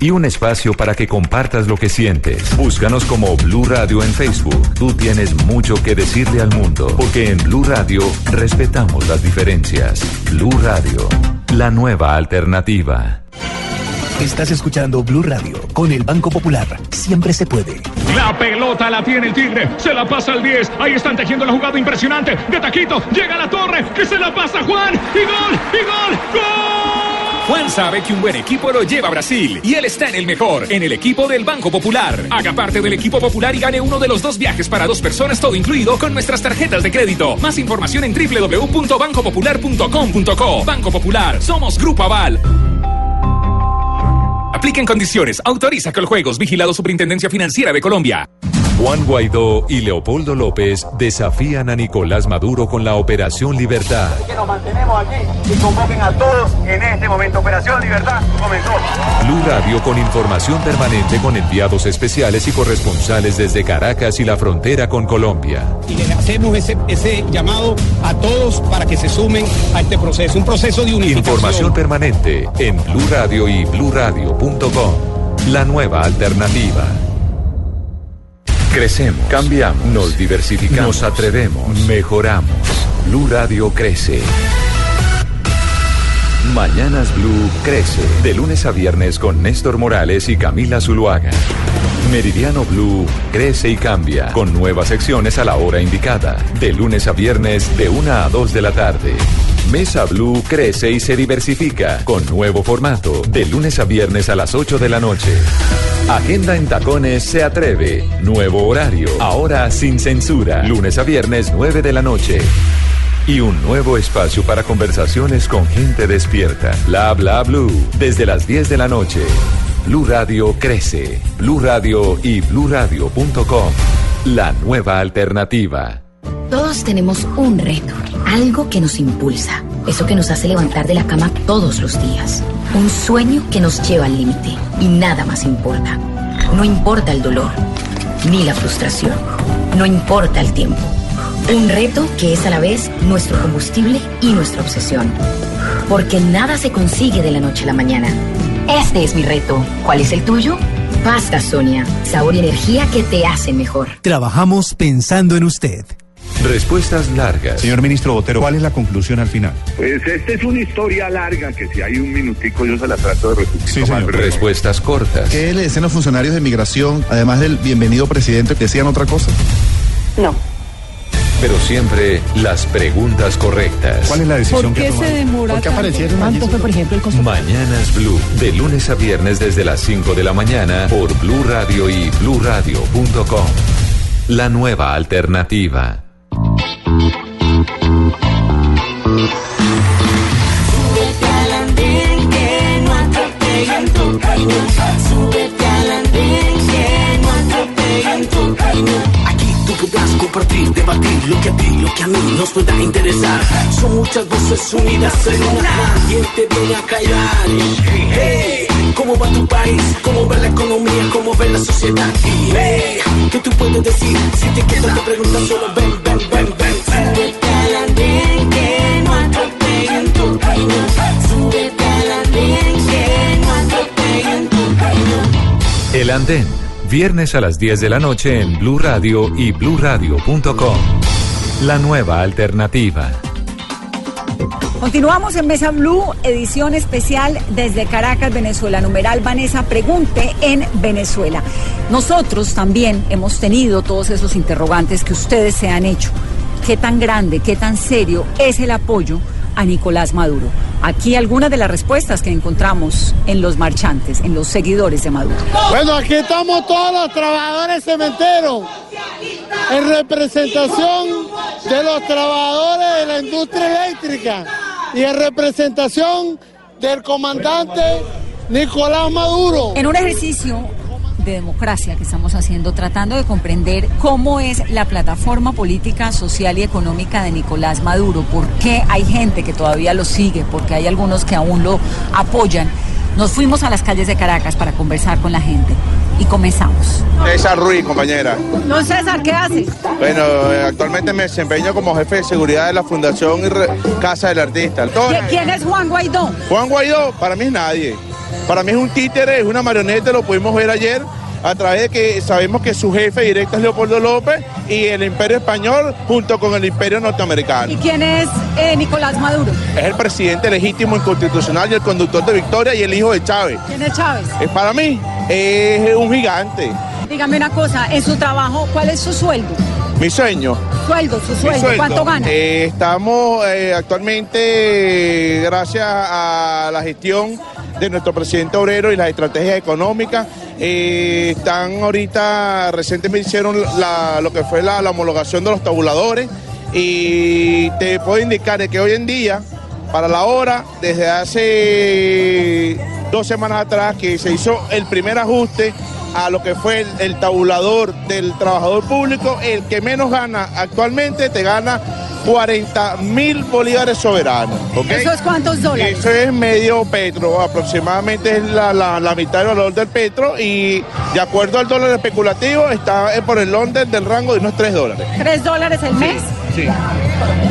y un espacio para que compartas lo que sientes. Búscanos como Blue Radio en Facebook. Tú tienes mucho que decirle al mundo, porque en Blue Radio respetamos las diferencias. Blue Radio, la nueva alternativa. Estás escuchando Blue Radio con el Banco Popular. Siempre se puede. La pelota la tiene el Tigre. Se la pasa al 10. Ahí están tejiendo la jugada impresionante. De taquito. Llega a la torre. Que se la pasa Juan. Y gol. Y gol. ¡Gol! Juan sabe que un buen equipo lo lleva a Brasil y él está en el mejor, en el equipo del Banco Popular. Haga parte del equipo popular y gane uno de los dos viajes para dos personas, todo incluido, con nuestras tarjetas de crédito. Más información en www.bancopopular.com.co. Banco Popular, somos Grupo Aval. Apliquen condiciones. Autoriza con juegos. Vigilado Superintendencia Financiera de Colombia. Juan Guaidó y Leopoldo López desafían a Nicolás Maduro con la Operación Libertad. Que nos mantenemos aquí y convoquen a todos en este momento. Operación Libertad comenzó. Blue Radio con información permanente con enviados especiales y corresponsales desde Caracas y la frontera con Colombia. Y le hacemos ese, ese llamado a todos para que se sumen a este proceso, un proceso de unificación. Información permanente en Blue Radio y bluradio.com. La nueva alternativa. Crecemos, cambiamos, nos diversificamos, nos atrevemos, mejoramos. Blue Radio crece. Mañanas Blue crece. De lunes a viernes con Néstor Morales y Camila Zuluaga. Meridiano Blue crece y cambia con nuevas secciones a la hora indicada. De lunes a viernes de 1 a 2 de la tarde. Mesa Blue crece y se diversifica con nuevo formato. De lunes a viernes a las 8 de la noche. Agenda en Tacones se atreve. Nuevo horario. Ahora sin censura. Lunes a viernes 9 de la noche. Y un nuevo espacio para conversaciones con gente despierta. Bla bla blue. Desde las 10 de la noche. Blue Radio crece. Blue Radio y bluradio.com. La nueva alternativa. Todos tenemos un reto, algo que nos impulsa, eso que nos hace levantar de la cama todos los días, un sueño que nos lleva al límite y nada más importa. No importa el dolor, ni la frustración, no importa el tiempo. Un reto que es a la vez nuestro combustible y nuestra obsesión. Porque nada se consigue de la noche a la mañana. Este es mi reto. ¿Cuál es el tuyo? Pasta Sonia, sabor y energía que te hacen mejor. Trabajamos pensando en usted. Respuestas largas. Señor ministro Botero, ¿cuál es la conclusión al final? Pues esta es una historia larga que si hay un minutico yo se la trato de resumir. Sí. Respuestas cortas. ¿Qué le decían los funcionarios de migración, además del bienvenido presidente, decían otra cosa? No. Pero siempre las preguntas correctas. ¿Cuál es la decisión ¿Por qué que se demora ¿Por qué tanto? aparecieron allí? ¿Cuánto fue, por ejemplo, el costo? Mañanas Blue. De lunes a viernes desde las 5 de la mañana por Blue Radio y bluradio.com. La nueva alternativa. Súbete al andén que no atropellen tu camino. Podrás compartir, debatir lo que a ti, lo que a mí nos pueda interesar. Son muchas voces unidas en una. ¿Quién te viene a callar? Hey, ¿cómo va tu país? ¿Cómo va la economía? ¿Cómo va la sociedad? Y hey, ¿qué tú puedes decir? Si te quedas te preguntas solo ven, ven, ven, ven. Súbete al andén que no atropellen tu camino. Súbete al andén que no atropellen tu camino. El Andén. Viernes a las 10 de la noche en Blue Radio y bluradio.com. La nueva alternativa. Continuamos en Mesa Blue, edición especial desde Caracas, Venezuela. Numeral Vanessa Pregunte en Venezuela. Nosotros también hemos tenido todos esos interrogantes que ustedes se han hecho. ¿Qué tan grande, qué tan serio es el apoyo a Nicolás Maduro? Aquí algunas de las respuestas que encontramos en los marchantes, en los seguidores de Maduro. Bueno, aquí estamos todos los trabajadores cementeros en representación de los trabajadores de la industria eléctrica y en representación del comandante Nicolás Maduro. En un ejercicio de democracia que estamos haciendo, tratando de comprender cómo es la plataforma política, social y económica de Nicolás Maduro, por qué hay gente que todavía lo sigue, porque hay algunos que aún lo apoyan. Nos fuimos a las calles de Caracas para conversar con la gente y comenzamos. César Ruiz, compañera. No, César, ¿qué haces? Bueno, eh, actualmente me desempeño como jefe de seguridad de la Fundación Casa del Artista. ¿Qui- ¿Quién es Juan Guaidó? Juan Guaidó, para mí es nadie. Para mí es un títere, es una marioneta, lo pudimos ver ayer a través de que sabemos que su jefe directo es Leopoldo López y el imperio español junto con el imperio norteamericano. ¿Y quién es eh, Nicolás Maduro? Es el presidente legítimo y constitucional y el conductor de Victoria y el hijo de Chávez. ¿Quién es Chávez? Es para mí, es un gigante. Dígame una cosa, en su trabajo, ¿cuál es su sueldo? Mi sueño. Sueldo, su sueldo, sueldo, ¿cuánto gana? eh, estamos eh, actualmente, gracias a la gestión de nuestro presidente obrero y las estrategias económicas, eh, están ahorita, recientemente hicieron lo que fue la, la homologación de los tabuladores y te puedo indicar que hoy en día, para la hora, desde hace dos semanas atrás que se hizo el primer ajuste a lo que fue el, el tabulador del trabajador público, el que menos gana actualmente te gana 40 mil bolívares soberanos. ¿ok? ¿Eso es cuántos dólares? Eso es medio petro, aproximadamente es la, la- la mitad del valor del petro y de acuerdo al dólar especulativo está por el orden del rango de unos 3 dólares. ¿Tres dólares al mes? Sí.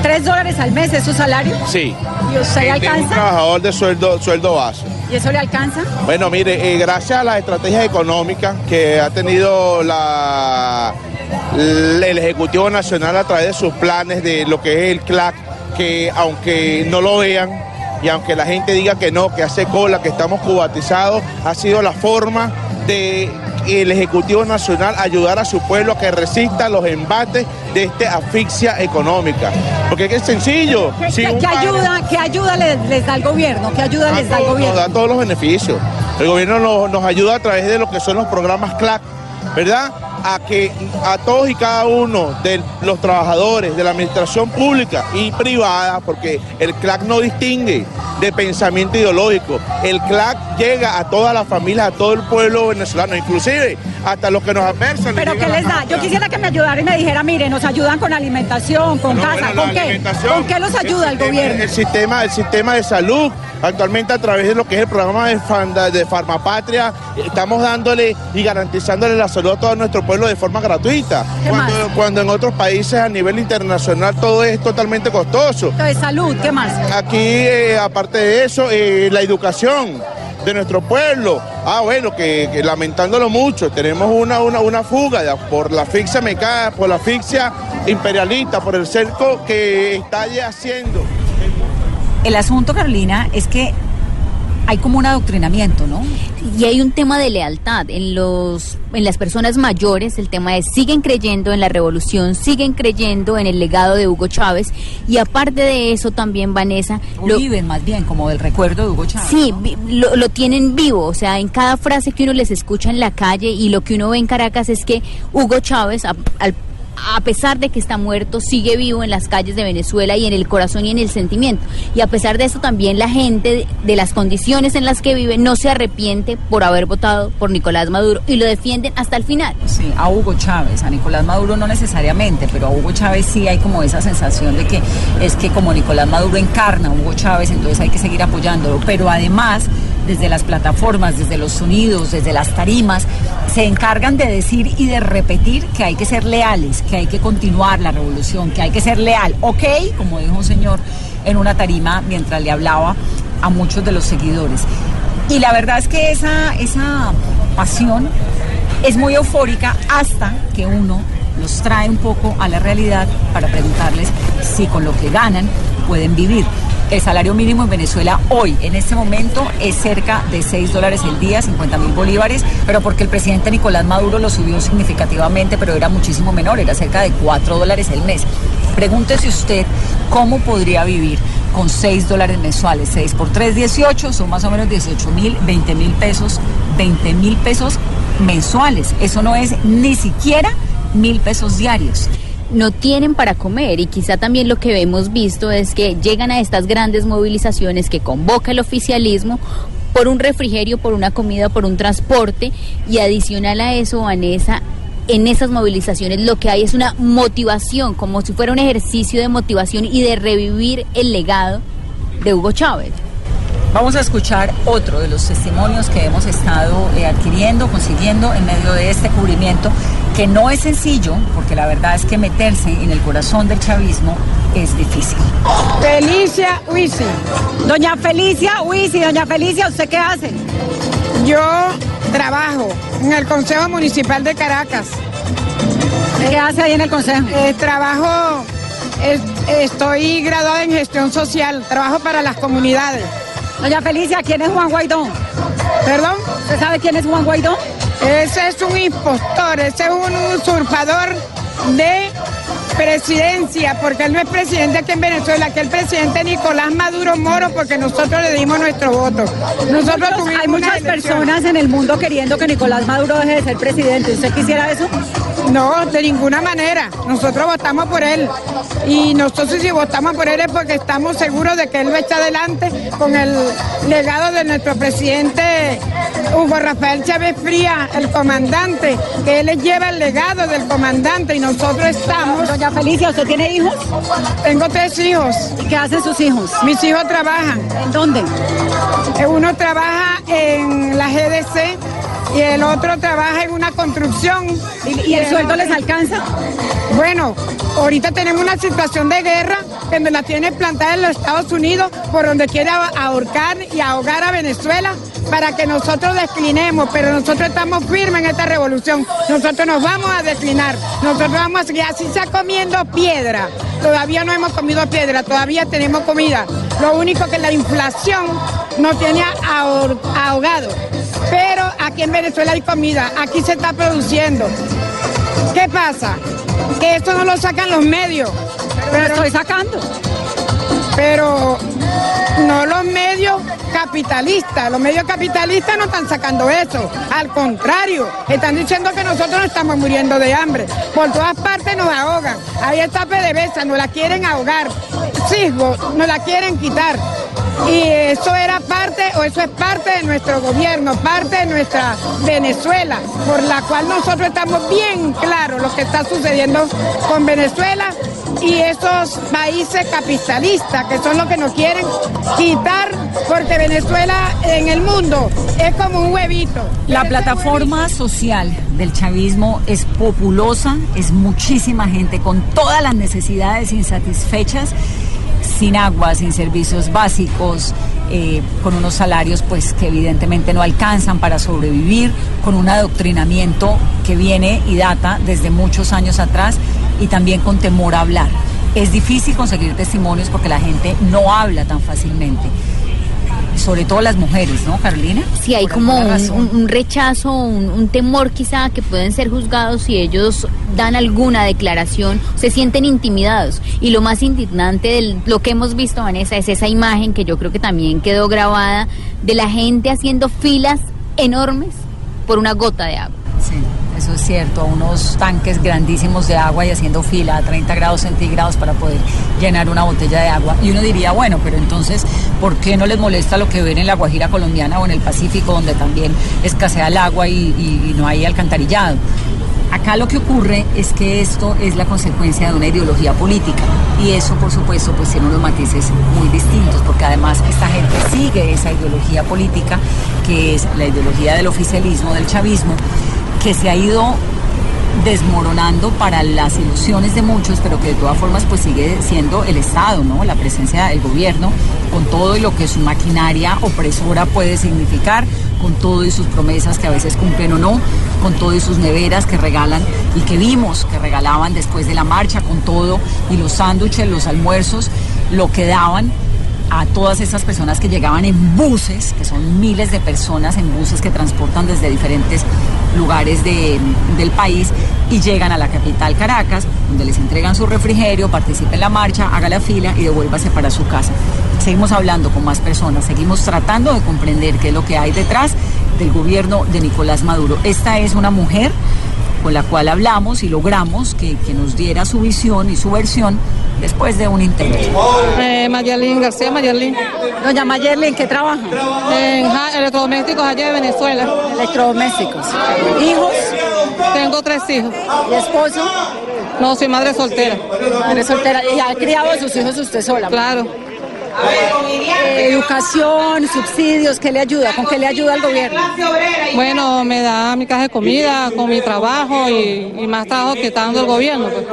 ¿Tres dólares al mes es su salario? Sí. ¿Y usted le es un alcanza? trabajador de sueldo, sueldo base. ¿Y eso le alcanza? Bueno, mire, eh, gracias a las estrategias económicas que ha tenido la, el Ejecutivo Nacional a través de sus planes de lo que es el CLAC, que aunque no lo vean y aunque la gente diga que no, que hace cola, que estamos cubatizados, ha sido la forma de el Ejecutivo Nacional ayudar a su pueblo a que resista los embates de esta asfixia económica. Porque es que es sencillo. ¿Qué, si qué- un qué paro- ayuda, qué ayuda les, les da el gobierno? ¿Qué ayuda les da el nos gobierno? da todos los beneficios. El gobierno nos, nos ayuda a través de lo que son los programas CLAC, ¿verdad? A que a todos y cada uno de los trabajadores de la administración pública y privada, porque el CLAC no distingue de pensamiento ideológico. El CLAC llega a todas las familias, a todo el pueblo venezolano, inclusive hasta los que nos adversan. ¿Pero qué les da? Yo quisiera que me ayudara y me dijera, mire, nos ayudan con alimentación, con casa, bueno, ¿con qué? ¿Con qué los ayuda el, sistema- gobierno? El sistema, el sistema de salud, actualmente a través de lo que es el programa de, Fanda- de Farmapatria, estamos dándole y garantizándole la salud a todo nuestro pueblo de forma gratuita. Cuando en otros países a nivel internacional todo es totalmente costoso. Entonces, salud, ¿qué más? Aquí, eh, aparte de eso, eh, la educación de nuestro pueblo. Ah, bueno, que, que lamentándolo mucho, tenemos una, una, una fuga por la asfixia mecánica, por la asfixia imperialista, por el cerco que está ya haciendo. El asunto, Carolina, es que hay como un adoctrinamiento, ¿no? Y hay un tema de lealtad en los en las personas mayores, el tema es siguen creyendo en la revolución, siguen creyendo en el legado de Hugo Chávez y aparte de eso también Vanessa O viven más bien como del recuerdo de Hugo Chávez. Sí, lo, lo tienen vivo, o sea, en cada frase que uno les escucha en la calle y lo que uno ve en Caracas es que Hugo Chávez, a, al- a pesar de que está muerto, sigue vivo en las calles de Venezuela y en el corazón y en el sentimiento. Y a pesar de eso, también la gente de, las condiciones en las que vive no se arrepiente por haber votado por Nicolás Maduro y lo defienden hasta el final. Sí, a Hugo Chávez, a Nicolás Maduro no necesariamente, pero a Hugo Chávez sí hay como esa sensación de que es que como Nicolás Maduro encarna a Hugo Chávez, entonces hay que seguir apoyándolo. Pero además, desde las plataformas, desde los sonidos, desde las tarimas, se encargan de decir y de repetir que hay que ser leales, que hay que continuar la revolución, que hay que ser leal. Ok, como dijo un señor en una tarima mientras le hablaba a muchos de los seguidores. Y la verdad es que esa, esa pasión es muy eufórica hasta que uno los trae un poco a la realidad para preguntarles si con lo que ganan pueden vivir. El salario mínimo en Venezuela hoy, en este momento, es cerca de 6 dólares el día, 50 mil bolívares, pero porque el presidente Nicolás Maduro lo subió significativamente, pero era muchísimo menor, era cerca de 4 dólares el mes. Pregúntese usted cómo podría vivir con 6 dólares mensuales. 6 por 3, 18, son más o menos 18 mil, 20 mil pesos, 20 mil pesos mensuales. Eso no es ni siquiera mil pesos diarios. No tienen para comer. Y quizá también lo que hemos visto es que llegan a estas grandes movilizaciones que convoca el oficialismo por un refrigerio, por una comida, por un transporte. Y adicional a eso, Vanessa, en esas movilizaciones lo que hay es una motivación, como si fuera un ejercicio de motivación y de revivir el legado de Hugo Chávez. Vamos a escuchar otro de los testimonios que hemos estado eh, adquiriendo, consiguiendo en medio de este cubrimiento, que no es sencillo, porque la verdad es que meterse en el corazón del chavismo es difícil. Felicia Huisi. Doña Felicia Huisi, doña Felicia, ¿usted qué hace? Yo trabajo en el Consejo Municipal de Caracas. ¿Qué hace ahí en el Consejo? Eh, trabajo, es- estoy graduada en gestión social, trabajo para las comunidades. Doña Felicia, ¿quién es Juan Guaidó? ¿Perdón? ¿Usted sabe quién es Juan Guaidó? Ese es un impostor, ese es un usurpador de presidencia, porque él no es presidente aquí en Venezuela, que el presidente Nicolás Maduro Moro, porque nosotros le dimos nuestro voto. Nosotros Muchos- hay muchas personas en el mundo queriendo que Nicolás Maduro deje de ser presidente. ¿Usted quisiera eso? No, de ninguna manera. Nosotros votamos por él. Y nosotros si votamos por él es porque estamos seguros de que él va a echar adelante con el legado de nuestro presidente Hugo Rafael Chávez Fría, el comandante, que él lleva el legado del comandante y nosotros estamos... Doña Felicia, ¿usted tiene hijos? Tengo tres hijos. ¿Y qué hacen sus hijos? Mis hijos trabajan. ¿En dónde? Eh, Uno trabaja en la GDC y el otro trabaja en una construcción. ¿Y, y el sueldo les alcanza? Bueno, ahorita tenemos una situación de guerra que nos la tiene plantada en los Estados Unidos, por donde quiere ahorcar y ahogar a Venezuela para que nosotros declinemos, pero nosotros estamos firmes en esta revolución. Nosotros nos vamos a declinar, nosotros vamos a seguir así sea comiendo piedra. Todavía no hemos comido piedra, todavía tenemos comida. Lo único que la inflación nos tiene ahogado. Pero aquí en Venezuela hay comida, aquí se está produciendo. ¿Qué pasa? Que esto no lo sacan los medios. Pero lo estoy sacando. Pero no los medios capitalistas. Los medios capitalistas no están sacando eso. Al contrario, están diciendo que nosotros no estamos muriendo de hambre. Por todas partes nos ahogan. Ahí está PDVSA, nos la quieren ahogar. Cisgo, nos la quieren quitar. Y eso era parte, o eso es parte de nuestro gobierno, parte de nuestra Venezuela, por la cual nosotros estamos bien claros lo que está sucediendo con Venezuela y esos países capitalistas que son los que nos quieren quitar, porque Venezuela en el mundo es como un huevito. La plataforma social del chavismo es populosa, es muchísima gente con todas las necesidades insatisfechas, sin agua, sin servicios básicos, eh, con unos salarios pues que evidentemente no alcanzan para sobrevivir, con un adoctrinamiento que viene y data desde muchos años atrás y también con temor a hablar. Es difícil conseguir testimonios porque la gente no habla tan fácilmente. Sobre todo las mujeres, ¿no, Carolina? Sí, hay Por como un rechazo, un, un temor quizá que pueden ser juzgados si ellos dan alguna declaración, se sienten intimidados. Y lo más indignante de lo que hemos visto, Vanessa, es esa imagen que yo creo que también quedó grabada de la gente haciendo filas enormes por una gota de agua. Eso es cierto, unos tanques grandísimos de agua y haciendo fila a 30 grados centígrados para poder llenar una botella de agua. Y uno diría, bueno, pero entonces, ¿por qué no les molesta lo que ven en la Guajira colombiana o en el Pacífico, donde también escasea el agua y- y no hay alcantarillado? Acá lo que ocurre es que esto es la consecuencia de una ideología política y eso por supuesto pues tiene unos matices muy distintos porque además esta gente sigue esa ideología política que es la ideología del oficialismo, del chavismo, que se ha ido desmoronando para las ilusiones de muchos, pero que de todas formas pues sigue siendo el Estado, ¿no? La presencia del gobierno, con todo y lo que su maquinaria opresora puede significar, con todo y sus promesas que a veces cumplen o no, con todo y sus neveras que regalan y que vimos que regalaban después de la marcha, con todo y los sándwiches, los almuerzos, lo que daban a todas esas personas que llegaban en buses, que son miles de personas en buses que transportan desde diferentes lugares de- del país y llegan a la capital Caracas, donde les entregan su refrigerio, participa en la marcha, haga la fila y devuélvase para su casa. Seguimos hablando con más personas, seguimos tratando de comprender qué es lo que hay detrás del gobierno de Nicolás Maduro. Esta es una mujer con la cual hablamos y logramos que, que nos diera su visión y su versión después de un intento. Eh, Mayerlin García Mayerlin. Doña Mayerlin, ¿qué trabaja? En ja- electrodomésticos allá de Venezuela. Electrodomésticos. ¿Hijos? Tengo tres hijos. ¿Y esposo? No, soy madre soltera. Madre soltera. ¿Y ha criado a sus hijos usted sola? Claro. Eh, educación, subsidios, ¿qué le ayuda? ¿Con qué le ayuda al gobierno? Bueno, me da mi caja de comida con mi trabajo y, y más trabajo que está dando el gobierno. pues.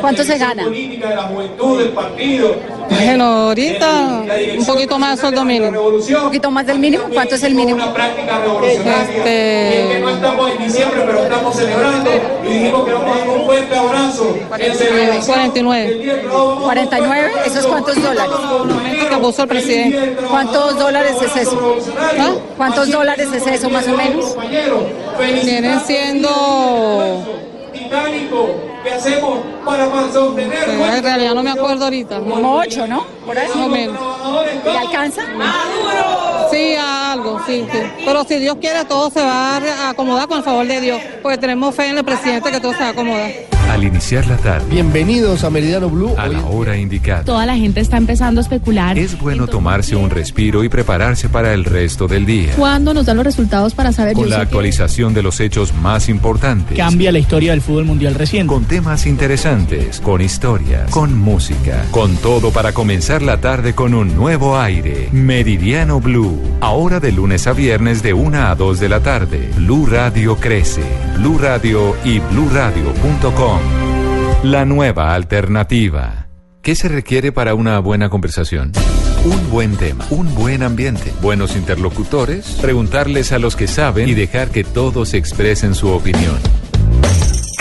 ¿Cuánto se gana? Bueno, ahorita un poquito más del sueldo mínimo. ¿Un poquito más del mínimo? ¿Cuánto es el mínimo? Este, No estamos en diciembre, pero estamos celebrando y dijimos que vamos a dar un fuerte abrazo en celebración. 49. 49, ¿eso es cuántos dólares? que puso el presidente. ¿Cuántos dólares es eso? ¿Ah? ¿Cuántos dólares es eso más o menos? Vienen siendo... titánico que hacemos para sostener En realidad no me acuerdo ahorita. Como ocho, ¿no? Por ahí. Más o menos. ¿Y alcanza? Sí, a algo, sí, sí. Pero si Dios quiere, todo se va a acomodar con el favor de Dios. Porque tenemos fe en el presidente que todo se va a acomodar. Al iniciar la tarde, Bienvenidos a Meridiano Blue. a la hora indicada, Toda la gente está empezando a especular. es bueno tomarse un respiro y prepararse para el resto del día. ¿Cuándo nos dan los resultados para saber? Con la que- actualización de los hechos más importantes. Cambia la historia del fútbol mundial reciente. Con temas interesantes, con historias, con música, con todo para comenzar la tarde con un nuevo aire. Meridiano Blue. Ahora de lunes a viernes de 1 a 2 de la tarde. Blue Radio crece. Blue Radio y bluradio.com. La nueva alternativa. ¿Qué se requiere para una buena conversación? Un buen tema, un buen ambiente, buenos interlocutores, preguntarles a los que saben y dejar que todos expresen su opinión.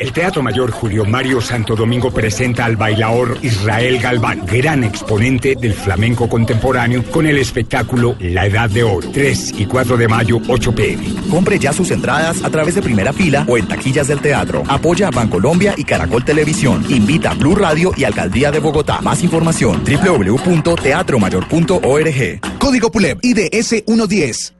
El Teatro Mayor Julio Mario Santo Domingo presenta al bailaor Israel Galván, gran exponente del flamenco contemporáneo, con el espectáculo La Edad de Oro, 3 y 4 de mayo, 8 pm. Compre ya sus entradas a través de primera fila o en taquillas del teatro. Apoya a Bancolombia y Caracol Televisión. Invita a Blue Radio y Alcaldía de Bogotá. Más información www.teatromayor.org. Código PULEP IDS 110.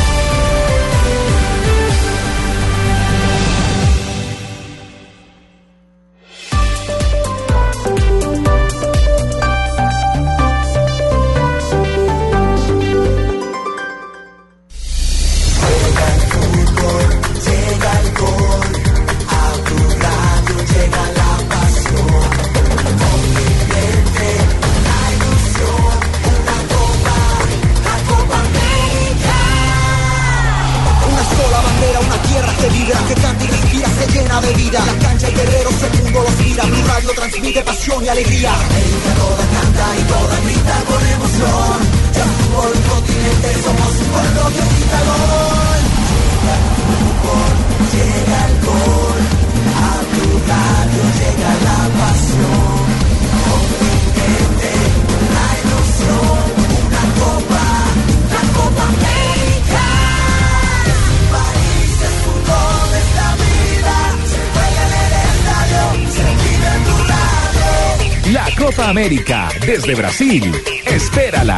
desde Brasil. Espérala.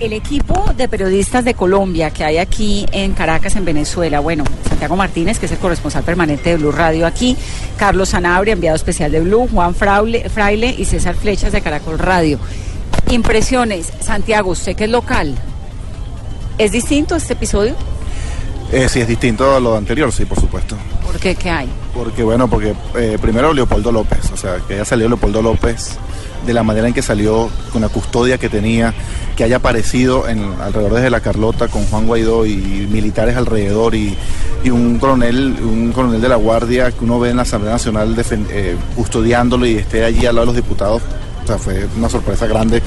el equipo de periodistas de Colombia que hay aquí en Caracas, en Venezuela, bueno, Santiago Martínez, que es el corresponsal permanente de Blue Radio aquí, Carlos Sanabria, enviado especial de Blue, Juan Fraile y César Flechas de Caracol Radio. Impresiones, Santiago, usted que es local, ¿es distinto este episodio? Eh, sí, es distinto a lo anterior, sí, por supuesto. ¿Por qué? ¿Qué hay? Porque, bueno, porque eh, primero Leopoldo López, o sea, que haya salido Leopoldo López de la manera en que salió, con la custodia que tenía, que haya aparecido en, alrededor de la Carlota con Juan Guaidó y militares alrededor y, y un coronel un coronel de la Guardia que uno ve en la Asamblea Nacional eh, custodiándolo y esté allí al lado de los diputados. O sea, fue una sorpresa grande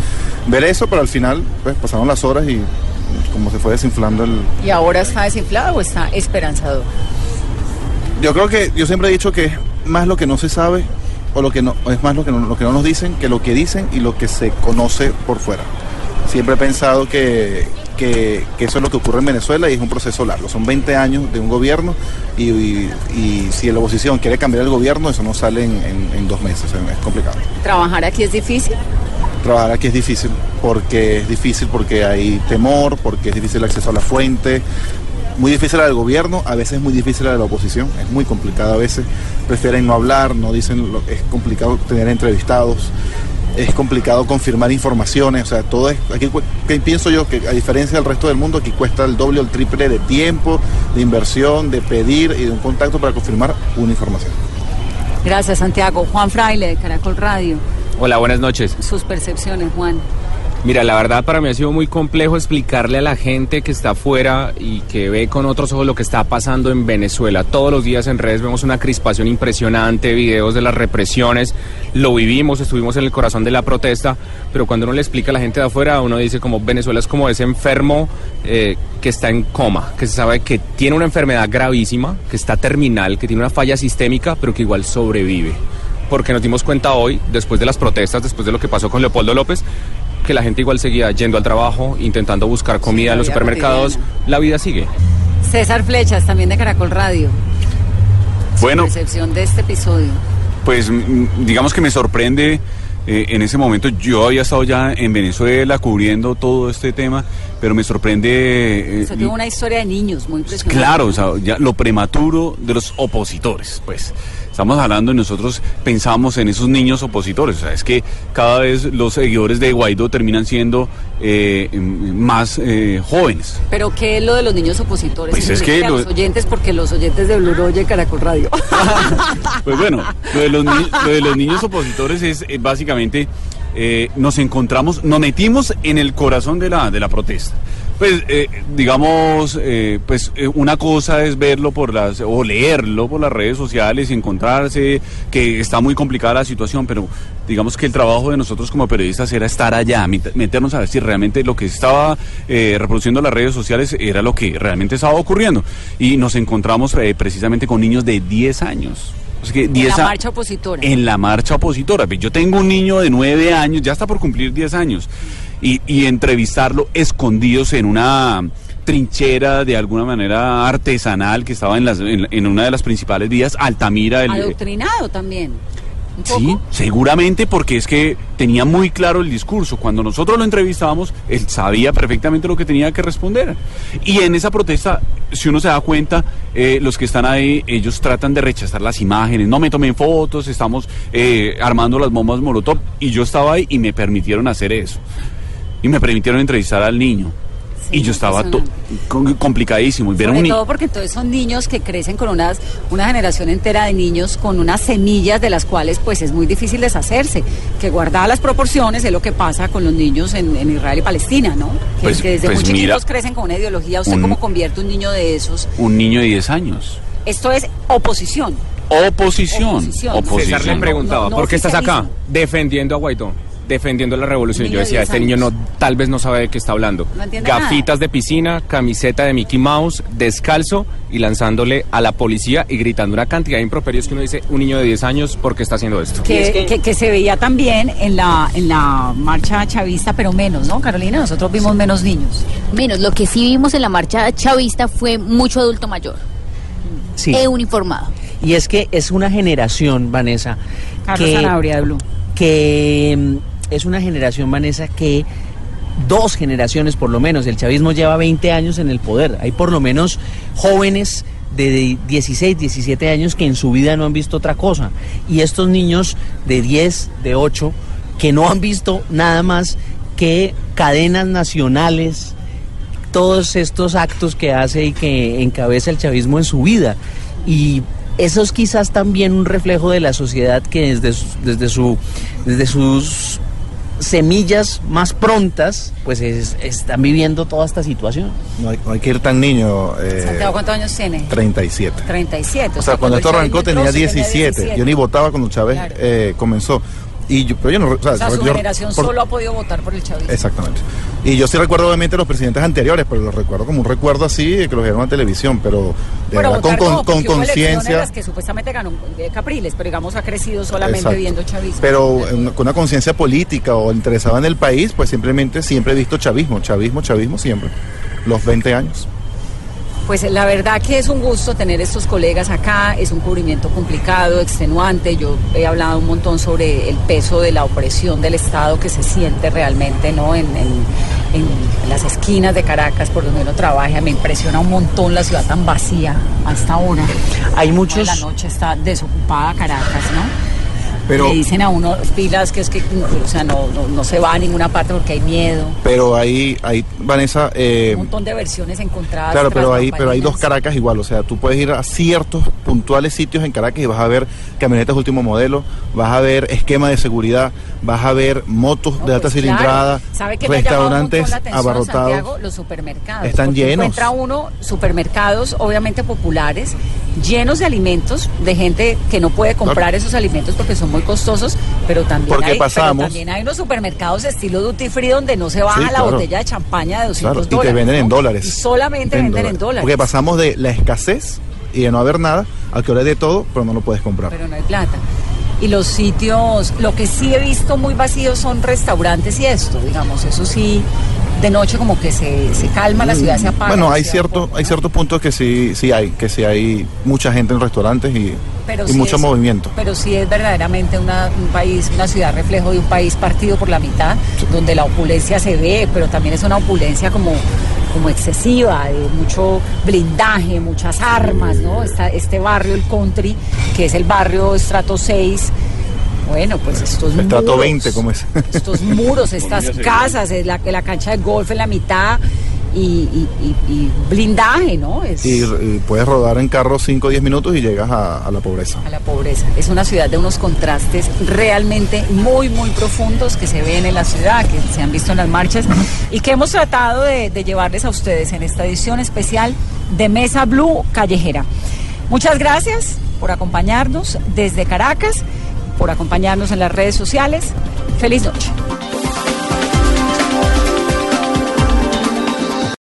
ver eso, pero al final pues, pasaron las horas y como se fue desinflando el, ¿Y ahora está desinflado o está esperanzador? Yo creo que yo siempre he dicho que es más lo que no se sabe o lo que no es más lo que no, lo que no nos dicen que lo que dicen y lo que se conoce por fuera. Siempre he pensado que, que- que eso es lo que ocurre en Venezuela y es un proceso largo. Son 20 años de un gobierno y, y- y si la oposición quiere cambiar el gobierno, eso no sale en, en- en dos meses, es complicado. ¿Trabajar aquí es difícil? Trabajar aquí es difícil porque es difícil porque hay temor, porque es difícil el acceso a la fuente, muy difícil la del gobierno, a veces muy difícil la de la oposición, es muy complicado a veces, prefieren no hablar, no dicen, lo, es complicado tener entrevistados, es complicado confirmar informaciones, o sea, todo es, aquí que pienso yo que a diferencia del resto del mundo, aquí cuesta el doble o el triple de tiempo, de inversión, de pedir y de un contacto para confirmar una información. Gracias, Santiago. Juan Fraile, de Caracol Radio. Hola, buenas noches. Sus percepciones, Juan. Mira, la verdad para mí ha sido muy complejo explicarle a la gente que está afuera y que ve con otros ojos lo que está pasando en Venezuela. Todos los días en redes vemos una crispación impresionante, videos de las represiones, lo vivimos, estuvimos en el corazón de la protesta, pero cuando uno le explica a la gente de afuera, uno dice como Venezuela es como ese enfermo eh, que está en coma, que se sabe que tiene una enfermedad gravísima, que está terminal, que tiene una falla sistémica, pero que igual sobrevive porque nos dimos cuenta hoy, después de las protestas, después de lo que pasó con Leopoldo López, que la gente igual seguía yendo al trabajo, intentando buscar comida en los supermercados. Cotidiana. La vida sigue. César Flechas, también de Caracol Radio. Bueno. Percepción de este episodio. Pues digamos que me sorprende. Eh, en ese momento yo había estado ya en Venezuela cubriendo todo este tema, pero me sorprende... Eh, Eso tiene una historia de niños muy impresionante. Claro, o sea, ya lo prematuro de los opositores, pues. Estamos hablando y nosotros pensamos en esos niños opositores. O sea, es que cada vez los seguidores de Guaidó terminan siendo eh, más eh, jóvenes. ¿Pero qué es lo de los niños opositores? Pues es que los oyentes, porque los oyentes de Blue Roger Caracol Radio. pues bueno, lo de los, lo de los niños opositores es, es básicamente eh, nos encontramos, nos metimos en el corazón de la, de la protesta. Pues eh, digamos, eh, pues una cosa es verlo por las, o leerlo por las redes sociales y encontrarse que está muy complicada la situación, pero digamos que el trabajo de nosotros como periodistas era estar allá, meternos a ver si realmente lo que estaba reproduciendo las redes sociales era lo que realmente estaba ocurriendo. Y nos encontramos precisamente con niños de 10 años. O sea que en la marcha opositora. En la marcha opositora. Yo tengo un niño de 9 años, ya está por cumplir 10 años, y, y entrevistarlo escondidos en una trinchera de alguna manera artesanal que estaba en, las, en, en una de las principales vías, Altamira. El, Adoctrinado también. Sí, seguramente porque es que tenía muy claro el discurso. Cuando nosotros lo entrevistábamos, él sabía perfectamente lo que tenía que responder. Y en esa protesta, si uno se da cuenta, eh, los que están ahí, ellos tratan de rechazar las imágenes. No me tomen fotos, estamos eh, armando las bombas Molotov. Y yo estaba ahí y me permitieron hacer eso. Y me permitieron entrevistar al niño. Sí, y yo estaba complicadísimo. Sobre un todo porque entonces son niños que crecen con unas, una generación entera de niños con unas semillas de las cuales pues es muy difícil deshacerse. Que guardadas las proporciones es lo que pasa con los niños en, en Israel y Palestina, ¿no? Que, pues, que desde pues muy chiquitos mira, crecen con una ideología. ¿Usted un, cómo convierte un niño de esos? Un niño de 10 años. Esto es oposición. Oposición. Oposición. Oposición. César le preguntaba, No, no ¿por qué estás acá? Defendiendo a Guaidó. Defendiendo la revolución. Yo de decía, 10 este niño no, tal vez no sabe de qué está hablando. No Gafitas de piscina, camiseta de Mickey Mouse, descalzo y lanzándole a la policía y gritando una cantidad de improperios que uno dice, un niño de 10 años, ¿por qué está haciendo esto? Que, que, que se veía también en la, en la marcha chavista, pero menos, ¿no, Carolina? Nosotros vimos menos niños. Menos, lo que sí vimos en la marcha chavista fue mucho adulto mayor. Sí. E uniformado. Y es que es una generación, Vanessa, Carlos que, Zanabria de Blue. que es una generación, Vanessa, que dos generaciones por lo menos, el chavismo lleva 20 años en el poder, hay por lo menos jóvenes de 16, 17 años que en su vida no han visto otra cosa. Y estos niños de 10, de 8, que no han visto nada más que cadenas nacionales, todos estos actos que hace y que encabeza el chavismo en su vida. Y eso es quizás también un reflejo de la sociedad que desde, desde, su, desde sus semillas más prontas, pues es- están viviendo toda esta situación. No hay, no hay que ir tan niño. eh, Santiago, ¿cuántos años tiene? 37. 37. O sea, cuando esto el arrancó Chávez tenía entró, sí 17. Yo ni votaba cuando Chávez Claro. eh, comenzó. Y yo, pero yo no, o sea, O sea, su yo- generación por- solo ha podido votar por el chavismo. Exactamente. Y yo sí recuerdo obviamente los presidentes anteriores, pero los recuerdo como un recuerdo así que los vieron en televisión, pero de verdad con con- no, conciencia. las que supuestamente ganó eh, Capriles, pero digamos ha crecido solamente Exacto. viendo chavismo. Pero con una conciencia política o interesada en el país, pues simplemente siempre he visto chavismo, chavismo, chavismo siempre. Los 20 años. Pues la verdad que es un gusto tener estos colegas acá, es un cubrimiento complicado, extenuante, yo he hablado un montón sobre el peso de la opresión del Estado que se siente realmente ¿no? en, en, en las esquinas de Caracas por donde uno trabaja, me impresiona un montón la ciudad tan vacía hasta ahora. Hay muchos... La noche está desocupada Caracas, ¿no? Pero- Le dicen a uno pilas que es que o sea, no, no, no se va a ninguna parte porque hay miedo. Pero ahí, ahí Vanessa, eh, Un montón de versiones encontradas. claro, pero hay, pero hay dos Caracas igual, o sea, tú puedes ir a ciertos puntuales sitios en Caracas y vas a ver camionetas último modelo, vas a ver esquema de seguridad, vas a ver motos de alta Pues cilindrada, claro. ¿Sabe qué me ha llamado un montón restaurantes abarrotados. Santiago? Los supermercados. Están llenos. Encuentra uno supermercados, obviamente populares, llenos de alimentos, de gente que no puede comprar esos alimentos porque son muy costosos, pero también, Porque hay, pero pasamos- también hay unos supermercados estilo duty free donde no se baja Sí, la botella de champaña de 200 Claro, y te dólares. venden en dólares. Y solamente venden en dólares. Porque pasamos de la escasez y de no haber nada a que ahora hay de todo, pero no lo puedes comprar. pero no hay plata. Y los sitios, lo que sí he visto muy vacíos son restaurantes y esto, digamos, eso sí, de noche como que se, se calma, la ciudad se apaga. Bueno, hay ciertos hay ciertos puntos que sí sí hay, que sí hay mucha gente en restaurantes y, Pero y sí mucho es- movimiento. Pero sí es verdaderamente una, un país, una ciudad reflejo de un país partido por la mitad, donde la opulencia se ve, pero también es una opulencia como, como excesiva, de mucho blindaje, muchas armas, ¿no? Está este barrio, el country, que es el barrio estrato 6. Bueno, pues estos Estrato muros, 20, como es. estos muros, estas casas, es la, la cancha de golf en la mitad y, y- y- y blindaje, ¿no? Es, Y, y puedes rodar en carro 5 o 10 minutos y llegas a, a la pobreza. a la pobreza. Es una ciudad de unos contrastes realmente muy, muy profundos que se ven en la ciudad, que se han visto en las marchas y que hemos tratado de, de llevarles a ustedes en esta edición especial de Mesa Blue Callejera. Muchas gracias por acompañarnos desde Caracas, por acompañarnos en las redes sociales. Feliz noche.